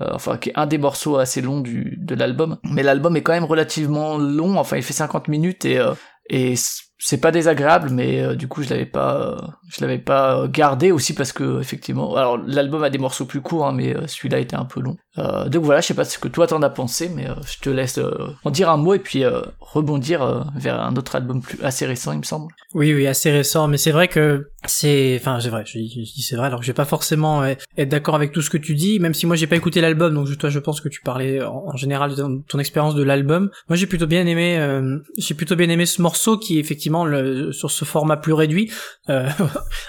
euh, enfin, qui est un des morceaux assez longs du, de l'album. Mais l'album est quand même relativement long, enfin, il fait 50 minutes et, euh, et c'est pas désagréable, mais du coup, je l'avais pas, je l'avais pas gardé aussi parce que effectivement, alors l'album a des morceaux plus courts, hein, mais celui-là était un peu long. Euh, donc voilà, je sais pas ce que toi t'en as pensé, mais euh, je te laisse euh, en dire un mot et puis euh, rebondir euh, vers un autre album plus assez récent, il me semble. Oui, oui, assez récent, mais c'est vrai que c'est, enfin, c'est vrai, je dis, je dis c'est vrai, alors que je vais pas forcément euh, être d'accord avec tout ce que tu dis, même si moi j'ai pas écouté l'album, donc toi je pense que tu parlais en, général de ton, expérience de l'album. Moi j'ai plutôt bien aimé, j'ai plutôt bien aimé ce morceau qui est effectivement le, sur ce format plus réduit.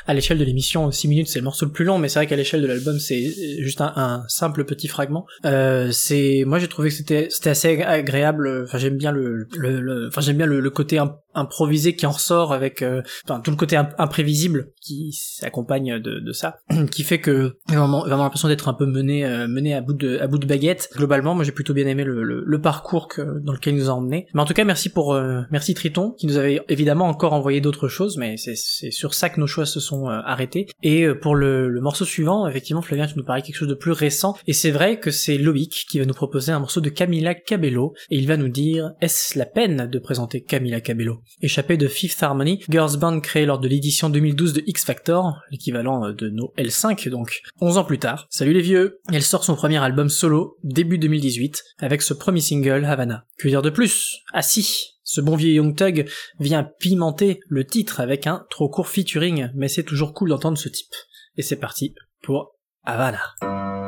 À l'échelle de l'émission, 6 minutes c'est le morceau le plus long, mais c'est vrai qu'à l'échelle de l'album c'est juste un simple petit fragment. Euh, c'est, moi j'ai trouvé que c'était, c'était assez agréable. Enfin j'aime bien le, le, enfin j'aime bien le, côté im- improvisé qui en ressort avec euh, enfin tout le côté imp- imprévisible qui s'accompagne de, de ça qui fait que vraiment, vraiment l'impression d'être un peu mené euh, mené à bout de à bout de baguette. Globalement moi j'ai plutôt bien aimé le, le, le parcours que, dans lequel il nous a emmené mais en tout cas merci pour euh, merci Triton qui nous avait évidemment encore envoyé d'autres choses mais c'est sur ça que nos choix se sont euh, arrêtés. Et euh, pour le, le morceau suivant effectivement Flavien tu nous parlais quelque chose de plus récent. Et c'est vrai que c'est Loïc qui va nous proposer un morceau de Camila Cabello. Et il va nous dire est-ce la peine de présenter Camila Cabello? Échappé de Fifth Harmony, girls band créé lors de l'édition 2012 de X Factor, l'équivalent euh, de nos L5 donc, 11 ans plus tard. Salut les vieux Elle sort son premier album solo, début 2018, avec ce premier single, Havana. Que dire de plus? Ah si ce bon vieux Young Thug vient pimenter le titre avec un trop court featuring, mais c'est toujours cool d'entendre ce type. Et c'est parti pour Havana. Havana,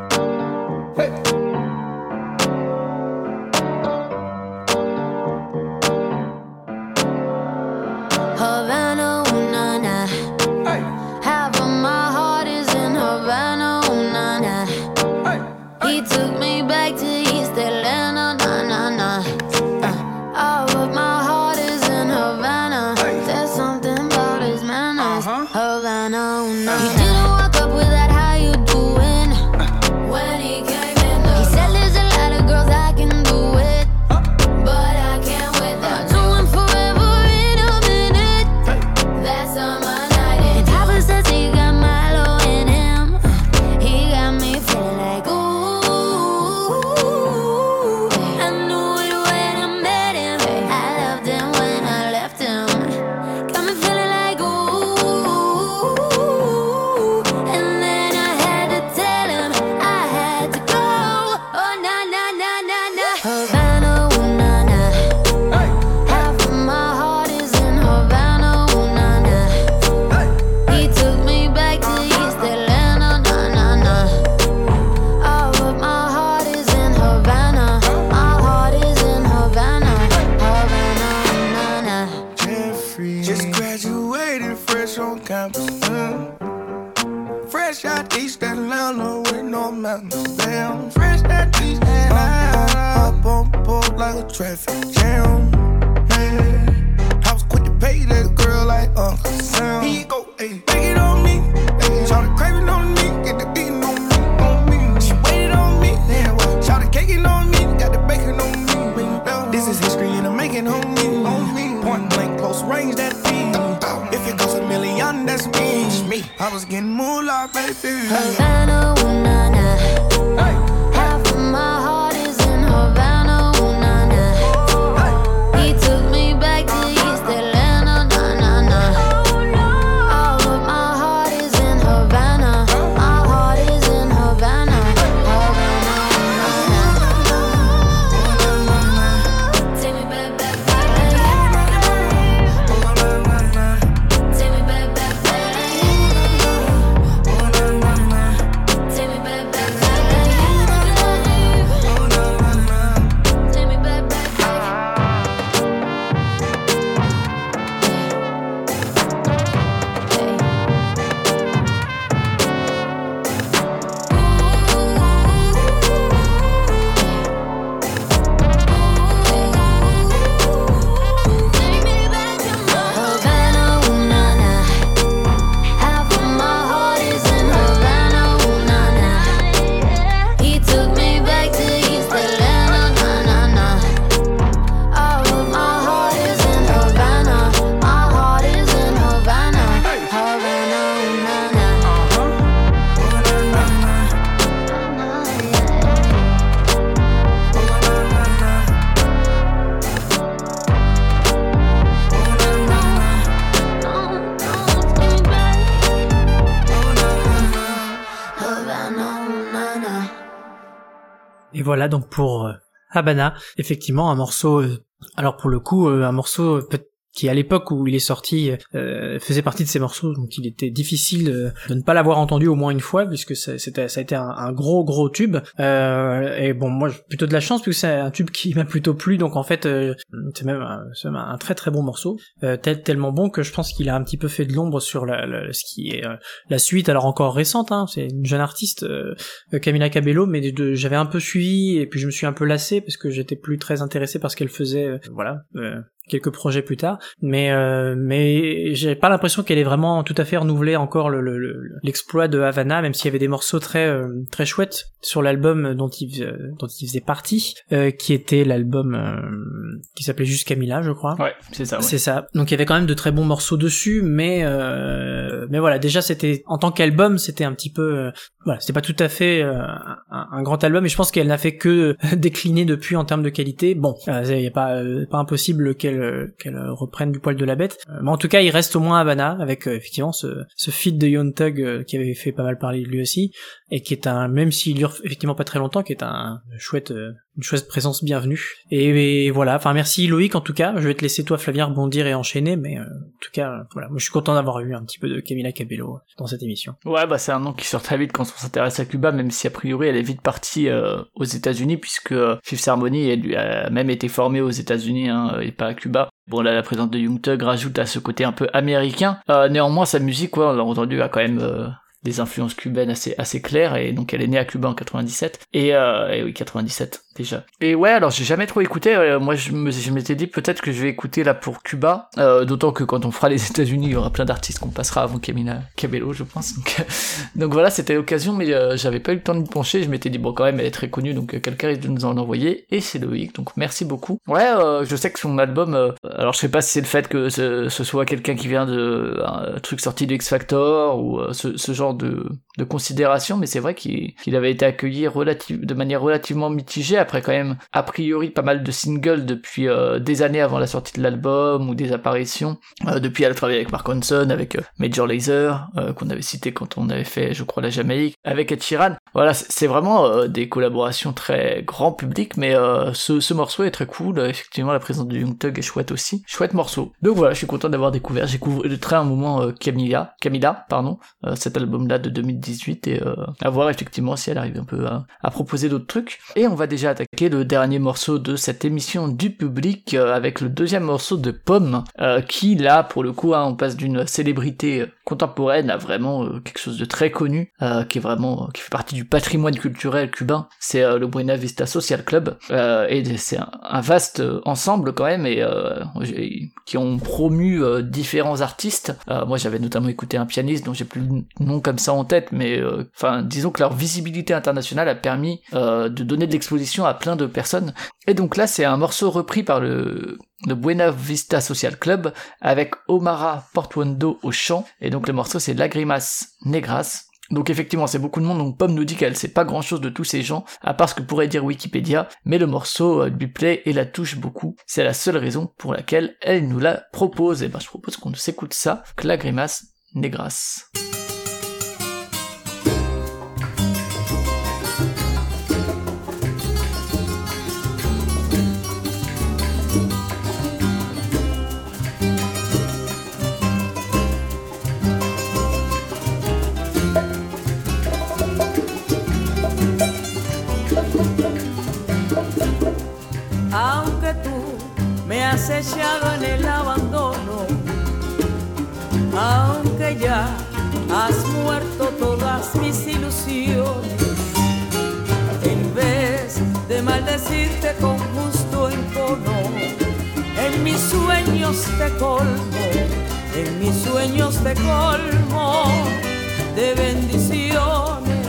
Effectivement un morceau. euh, alors pour le coup, euh, un morceau euh, qui à l'époque où il est sorti euh, faisait partie de ces morceaux, donc il était difficile euh, de ne pas l'avoir entendu au moins une fois puisque ça, c'était, ça a été un, un gros gros tube. Euh, et bon, moi plutôt de la chance puisque c'est un tube qui m'a plutôt plu, donc en fait euh, c'est même, un, c'est un très très bon morceau, euh, tel- tellement bon que je pense qu'il a un petit peu fait de l'ombre sur la, la- ce qui est la suite, alors encore récente. Hein, c'est une jeune artiste. Camila Cabello, mais de- de- j'avais un peu suivi et puis je me suis un peu lassé parce que j'étais plus très intéressé par ce qu'elle faisait, voilà, quelques projets plus tard. Mais euh, mais j'ai pas l'impression qu'elle ait vraiment tout à fait renouvelé encore le- le- le- l'exploit de Havana, même s'il y avait des morceaux très euh, très chouettes sur l'album dont il euh, dont il faisait partie, euh, qui était l'album euh, qui s'appelait juste Camila, je crois. Ouais, c'est ça. Ouais. C'est ça. Donc il y avait quand même de très bons morceaux dessus, mais mais voilà, déjà c'était en tant qu'album, c'était un petit peu voilà, c'était pas tout à fait un, un grand album, et je pense qu'elle n'a fait que décliner depuis en termes de qualité. Bon, il y a pas pas impossible qu'elle euh, qu'elle euh, reprenne du poil de la bête, Euh, mais en tout cas, il reste au moins Havana avec effectivement ce ce feat de euh, qui avait fait pas mal parler de lui aussi, et qui est un même s'il dure effectivement pas très longtemps, qui est un chouette euh, une chouette présence bienvenue. Et, voilà, enfin merci Loïc en tout cas, je vais te laisser toi Flavien rebondir et enchaîner, mais euh, en tout cas, euh, voilà, moi je suis content d'avoir eu un petit peu de Camila Cabello dans cette émission. Ouais, bah c'est un nom qui sort très vite quand on s'intéresse à Cuba, même si a priori elle est vite partie euh, aux États-Unis, puisque euh, Fifth Harmony elle lui a même été formée aux États-Unis hein, et pas à Cuba. Bon là la présence de Young Thug rajoute à ce côté un peu américain. Euh, néanmoins sa musique, ouais, on l'a entendu, a quand même des influences cubaines assez assez claires et donc elle est née à Cuba en 97 et, euh, et oui 97 déjà. Et ouais alors j'ai jamais trop écouté. euh, moi je me je m'étais dit peut-être que je vais écouter là pour Cuba, euh, d'autant que quand on fera les États-Unis il y aura plein d'artistes qu'on passera avant Camila Cabello je pense. Donc, voilà c'était l'occasion mais j'avais pas eu le temps de me pencher. Je m'étais dit bon quand même elle est très connue donc quelqu'un risque de nous en envoyer et c'est Loïc donc merci beaucoup. Ouais je sais que son album alors je sais pas si c'est le fait que ce, soit quelqu'un qui vient de un truc sorti de X Factor ou ce genre de, considération mais c'est vrai qu'il avait été accueilli de manière relativement mitigée après quand même a priori pas mal de singles depuis euh, des années avant la sortie de l'album ou des apparitions. Euh, depuis elle a travaillé avec Mark Ronson avec euh, Major Lazer euh, qu'on avait cité quand on avait fait je crois la Jamaïque avec Ed Sheeran. Voilà c'est vraiment des collaborations très grand public mais ce, ce morceau est très cool. Effectivement la présence de Young Thug est chouette aussi. Chouette morceau. Donc voilà je suis content d'avoir découvert. J'ai très un moment Camilla Camilla pardon cet album là de 2018 et euh, à voir effectivement si elle arrive un peu à, proposer d'autres trucs. Et on va déjà attaquer le dernier morceau de cette émission du public euh, avec le deuxième morceau de Pomme euh, qui là pour le coup hein, on passe d'une célébrité contemporaine à vraiment quelque chose de très connu qui est vraiment qui fait partie du patrimoine culturel cubain. C'est le Buena Vista Social Club et c'est un, vaste ensemble quand même et qui ont promu différents artistes. Moi j'avais notamment écouté un pianiste dont j'ai plus le nom comme ça en tête, mais euh, enfin, disons que leur visibilité internationale a permis euh, de donner de l'exposition à plein de personnes. Et donc là, c'est un morceau repris par le, le Buena Vista Social Club avec Omara Portuondo au chant. Et donc le morceau, c'est Lagrimas Negras. Donc effectivement, c'est beaucoup de monde, donc Pomme nous dit qu'elle sait pas grand chose de tous ces gens, à part ce que pourrait dire Wikipédia, mais le morceau euh, lui plaît et la touche beaucoup. C'est la seule raison pour laquelle elle nous la propose. Et ben je propose qu'on s'écoute ça, que la grimace aunque en el abandono, aunque ya has muerto todas mis ilusiones, en vez de maldecirte con justo encono, en mis sueños te colmo, en mis sueños te colmo de bendiciones.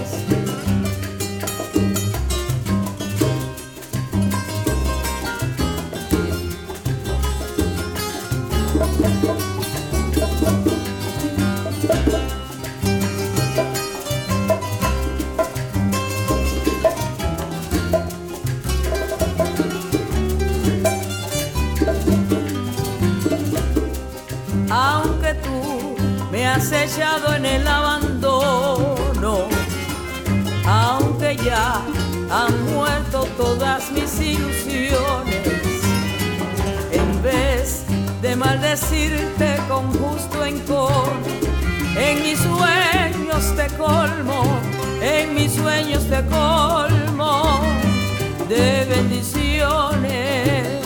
Aunque tú me has echado en el abandono, aunque ya han muerto todas mis ilusiones, de maldecirte con justo encono, en mis sueños te colmo, en mis sueños te colmo de bendiciones.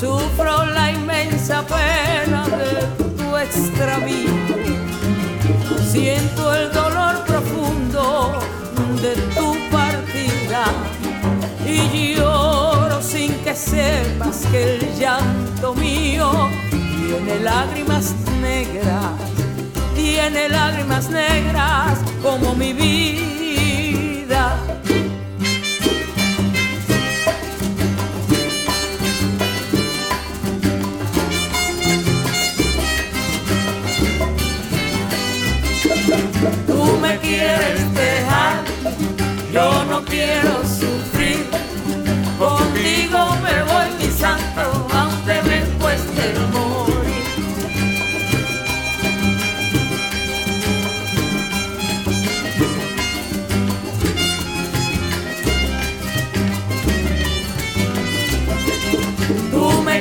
Sufro la inmensa pena de tu extravío. Siento el dolor profundo de tu partida. Y que sepas que el llanto mío tiene lágrimas negras. Tiene lágrimas negras como mi vida. Tú me quieres dejar, yo no quiero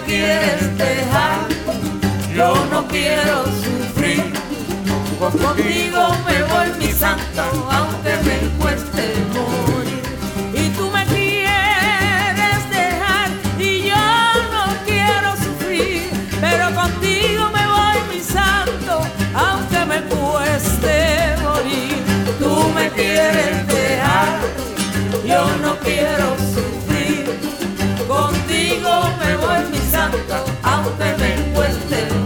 quieres dejar, yo no quiero sufrir. Contigo me voy, mi santo, aunque me cueste morir. Y tú me quieres dejar y yo no quiero sufrir. Pero contigo me voy, mi santo, aunque me cueste morir. Tú me quieres dejar, yo no quiero sufrir. santo, a usted me encuentre.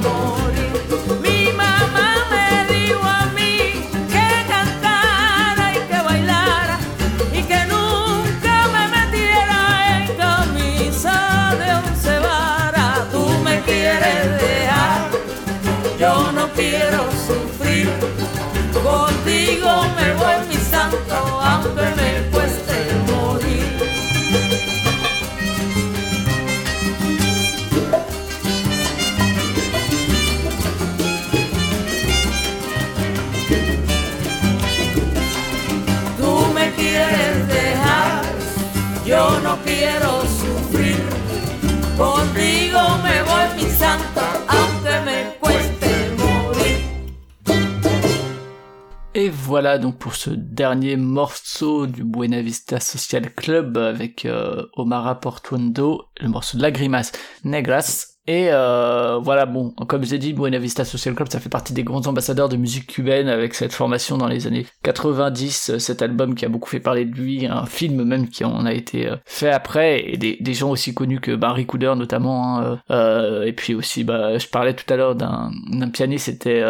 Voilà donc pour ce dernier morceau du Buena Vista Social Club avec euh, Omara Portuondo, le morceau de la grimace Negras. Et euh, voilà, bon, comme j'ai dit, Buena Vista Social Club, ça fait partie des grands ambassadeurs de musique cubaine avec cette formation dans les années 90, euh, cet album qui a beaucoup fait parler de lui, un film même qui en a été euh, fait après, et des, des gens aussi connus que Barry Cooder notamment, hein, euh, et puis aussi, bah, je parlais tout à l'heure d'un pianiste, c'était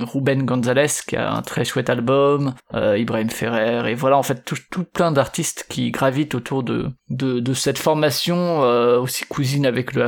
Ruben Gonzalez qui a un très chouette album, Ibrahim Ferrer, et voilà, en fait, tout, tout plein d'artistes qui gravitent autour de, de, de cette formation, aussi cousine avec le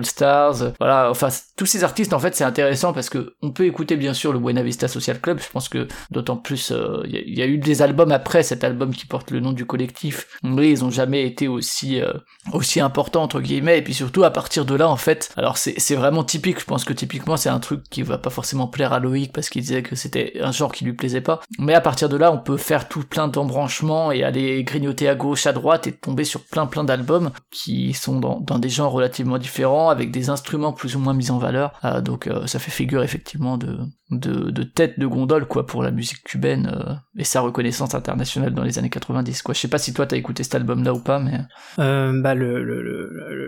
Afro-Cuban All-Stars, voilà, enfin, tous ces artistes, en fait, c'est intéressant parce que on peut écouter bien sûr le Buena Vista Social Club, je pense que d'autant plus, euh, il y, a- il y a eu des albums après cet album qui porte le nom du collectif, mais ils ont jamais été aussi, euh, aussi importants, entre guillemets, et puis surtout, à partir de là, en fait, alors c'est c'est vraiment typique, je pense que typiquement, c'est un truc qui va pas forcément plaire à Loïc parce qu'il disait que c'était un genre qui lui plaisait pas, mais à partir de là, on peut faire tout plein d'embranchements et aller grignoter à gauche, à droite et tomber sur plein plein d'albums qui sont dans, dans des genres relativement différents, avec des instruments plus ou moins mis en valeur, Euh, donc euh, ça fait figure effectivement de, de, de tête de gondole, quoi, pour la musique cubaine euh, et sa reconnaissance internationale dans les années 90, quoi. Je sais pas si toi t'as écouté cet album-là ou pas, mais... Bah le, le,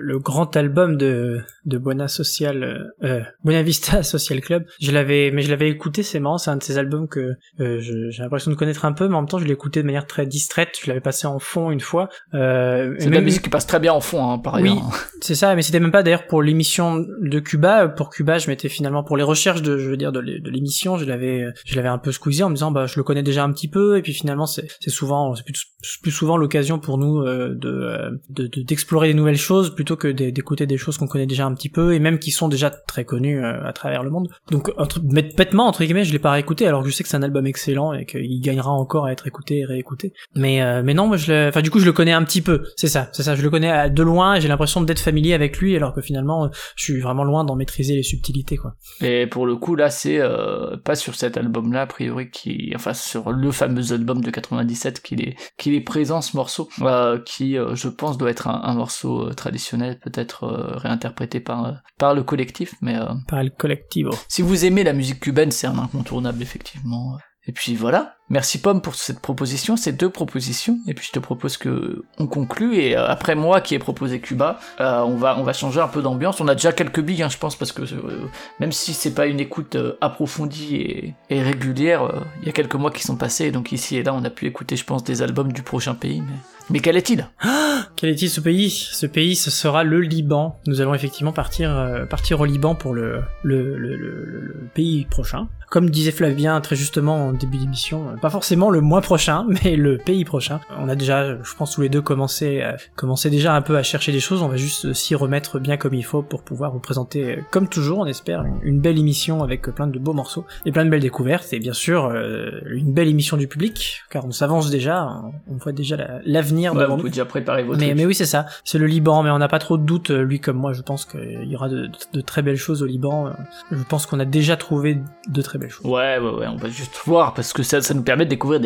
le, grand album de de Buena Social euh, euh, Buena Vista Social Club je l'avais mais je l'avais écouté c'est marrant c'est un de ces albums que j'ai l'impression de connaître un peu mais en même temps je l'ai écouté de manière très distraite je l'avais passé en fond une fois C'est de la musique qui passe très bien en fond, hein, par Oui, ailleurs. c'est ça, mais c'était même pas d'ailleurs pour l'émission de Cuba. Pour Cuba, je m'étais finalement pour les recherches de, je veux dire, de l'é- de l'émission, je l'avais, je l'avais un peu squeezé en me disant, bah, je le connais déjà un petit peu, et puis finalement, c'est, souvent, c'est plus, souvent l'occasion pour nous euh, de, euh, de, de- d'explorer des nouvelles choses plutôt que d'é- d'écouter des choses qu'on connaît déjà un petit peu et même qui sont déjà très connues euh, à travers le monde. Donc, entre, bête- bêtement entre guillemets, je l'ai pas réécouté, alors que je sais que c'est un album excellent et qu'il gagnera encore à être écouté et réécouté. Mais, euh, mais non, moi, je enfin, du coup, je le connais un petit peu. C'est ça, c'est ça. Je le connais de loin et j'ai l'impression d'être familier avec lui, alors que euh, je suis vraiment loin d'en maîtriser les subtilités, quoi. Et pour le coup, là, c'est euh, pas sur cet album-là, a priori, qui, enfin, sur le fameux album de 97 qu'il est, qu'il est présent, ce morceau, euh, qui, euh, je pense, doit être un, un morceau traditionnel, peut-être réinterprété par, par le collectif, mais Par El Collectivo. si vous aimez la musique cubaine, c'est un incontournable, effectivement. Et puis voilà. Merci Pomme pour cette proposition, ces deux propositions. Et puis je te propose que on conclue. Et euh, après moi qui ai proposé Cuba, euh, on va changer un peu d'ambiance. On a déjà quelques billes, hein, je pense, parce que euh, même si c'est pas une écoute approfondie et, régulière, il y a quelques mois qui sont passés. Donc ici et là, on a pu écouter, je pense, des albums du prochain pays. Mais, quel est-il? Quel est-il ce pays? Ce pays, ce sera le Liban. Nous allons effectivement partir au Liban pour le le, le, pays prochain. Comme disait Flavien très justement en début d'émission, pas forcément le mois prochain, mais le pays prochain. On a déjà, je pense tous les deux commencé à- commencé déjà un peu à chercher des choses. On va juste euh, s'y remettre bien comme il faut pour pouvoir vous présenter, euh, comme toujours, on espère, une, belle émission avec plein de beaux morceaux et plein de belles découvertes et bien sûr euh, une belle émission du public, car on s'avance déjà, on, voit déjà la- l'avenir Ouais, devant Vous nous. déjà préparer vos Mais, trucs. mais oui, c'est ça. C'est le Liban, mais on n'a pas trop de doutes. euh, Lui comme moi, je pense qu'il y aura de, de très belles choses au Liban. Euh, Je pense qu'on a déjà trouvé de très belles choses. Ouais, ouais, ouais, on va juste voir parce que ça, ça nous permet de découvrir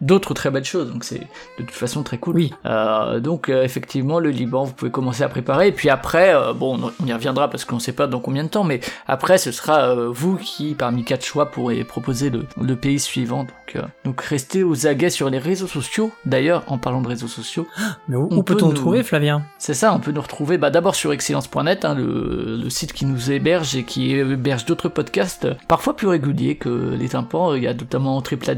d'autres très belles choses, donc c'est de toute façon très cool. Oui. Euh, donc euh, effectivement, le Liban, vous pouvez commencer à préparer, et puis après, euh, bon, on- y reviendra parce qu'on sait pas dans combien de temps, mais après, ce sera vous qui, parmi quatre choix, pourrez proposer le, le pays suivant. Donc, donc restez aux aguets sur les réseaux sociaux. D'ailleurs, en parlant de réseaux sociaux, Mais où, On où peut-on peut nous- trouver, Flavien? C'est ça, on peut nous retrouver bah, d'abord sur excellence.net, hein, le, le site qui nous héberge et qui héberge d'autres podcasts, parfois plus réguliers que les tympans. Il y a notamment Triple à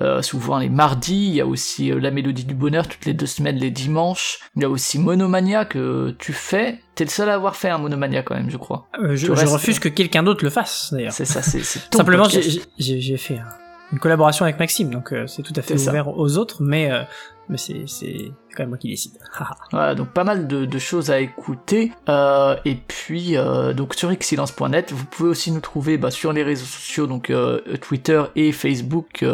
euh, souvent les mardis. Il y a aussi euh, La Mélodie du Bonheur toutes les deux semaines, les dimanches. Il y a aussi Monomania que tu fais. T'es le seul à avoir fait un Monomania quand même, je crois. Euh, je, refuse que quelqu'un d'autre le fasse, d'ailleurs. C'est ça, c'est Simplement, j'ai- fait un- une collaboration avec Maxime, donc euh, c'est tout à fait C'est ça. ouvert aux autres, mais, euh, mais c'est quand même moi qui décide. Voilà, donc pas mal de, choses à écouter. Euh, et puis, euh, donc sur excellence.net, vous pouvez aussi nous trouver bah, sur les réseaux sociaux, donc euh, Twitter et Facebook,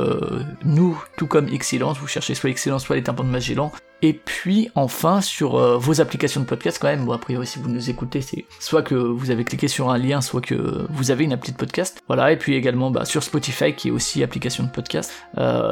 nous, tout comme Excellence, vous cherchez soit Excellence, soit les tympans de Magellan. Et puis enfin sur vos applications de podcast quand même, bon a priori si vous nous écoutez c'est soit que vous avez cliqué sur un lien, soit que vous avez une appli de podcast. Voilà, et puis également bah, sur Spotify qui est aussi application de podcast.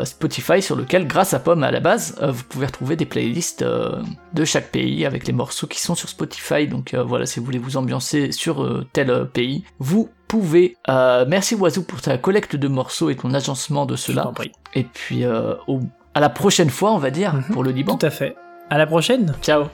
Spotify sur lequel grâce à Pomme à la base, vous pouvez retrouver des playlists euh, de chaque pays avec les morceaux qui sont sur Spotify. Donc euh, voilà, si vous voulez vous ambiancer sur euh, tel pays, vous pouvez. Merci Oiseau pour ta collecte de morceaux et ton agencement de cela. Et puis au- à la prochaine fois, on va dire, Mhm. pour le Liban. Tout à fait. À la prochaine Ciao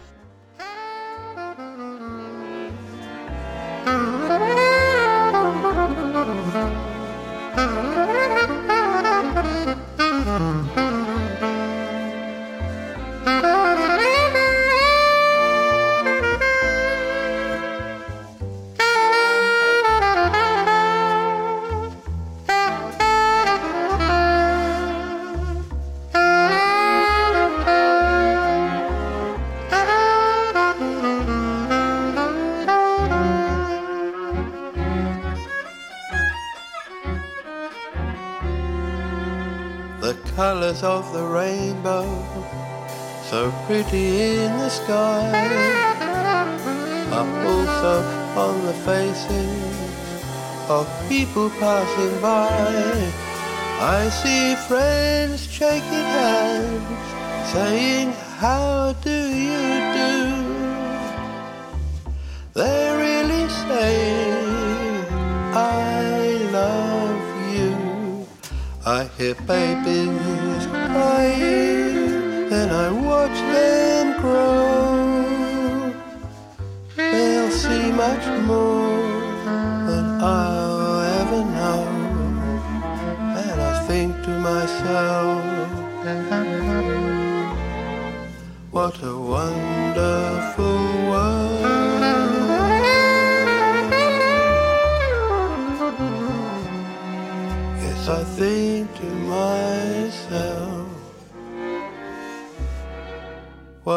pretty in the sky, are also on the faces of people passing by. I see friends shaking hands, saying, How do you do? They're really saying, I love you. I hear babies crying, and I watch them grow. They'll see much more than I'll ever know. And I think to myself, what a wonderful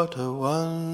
what a.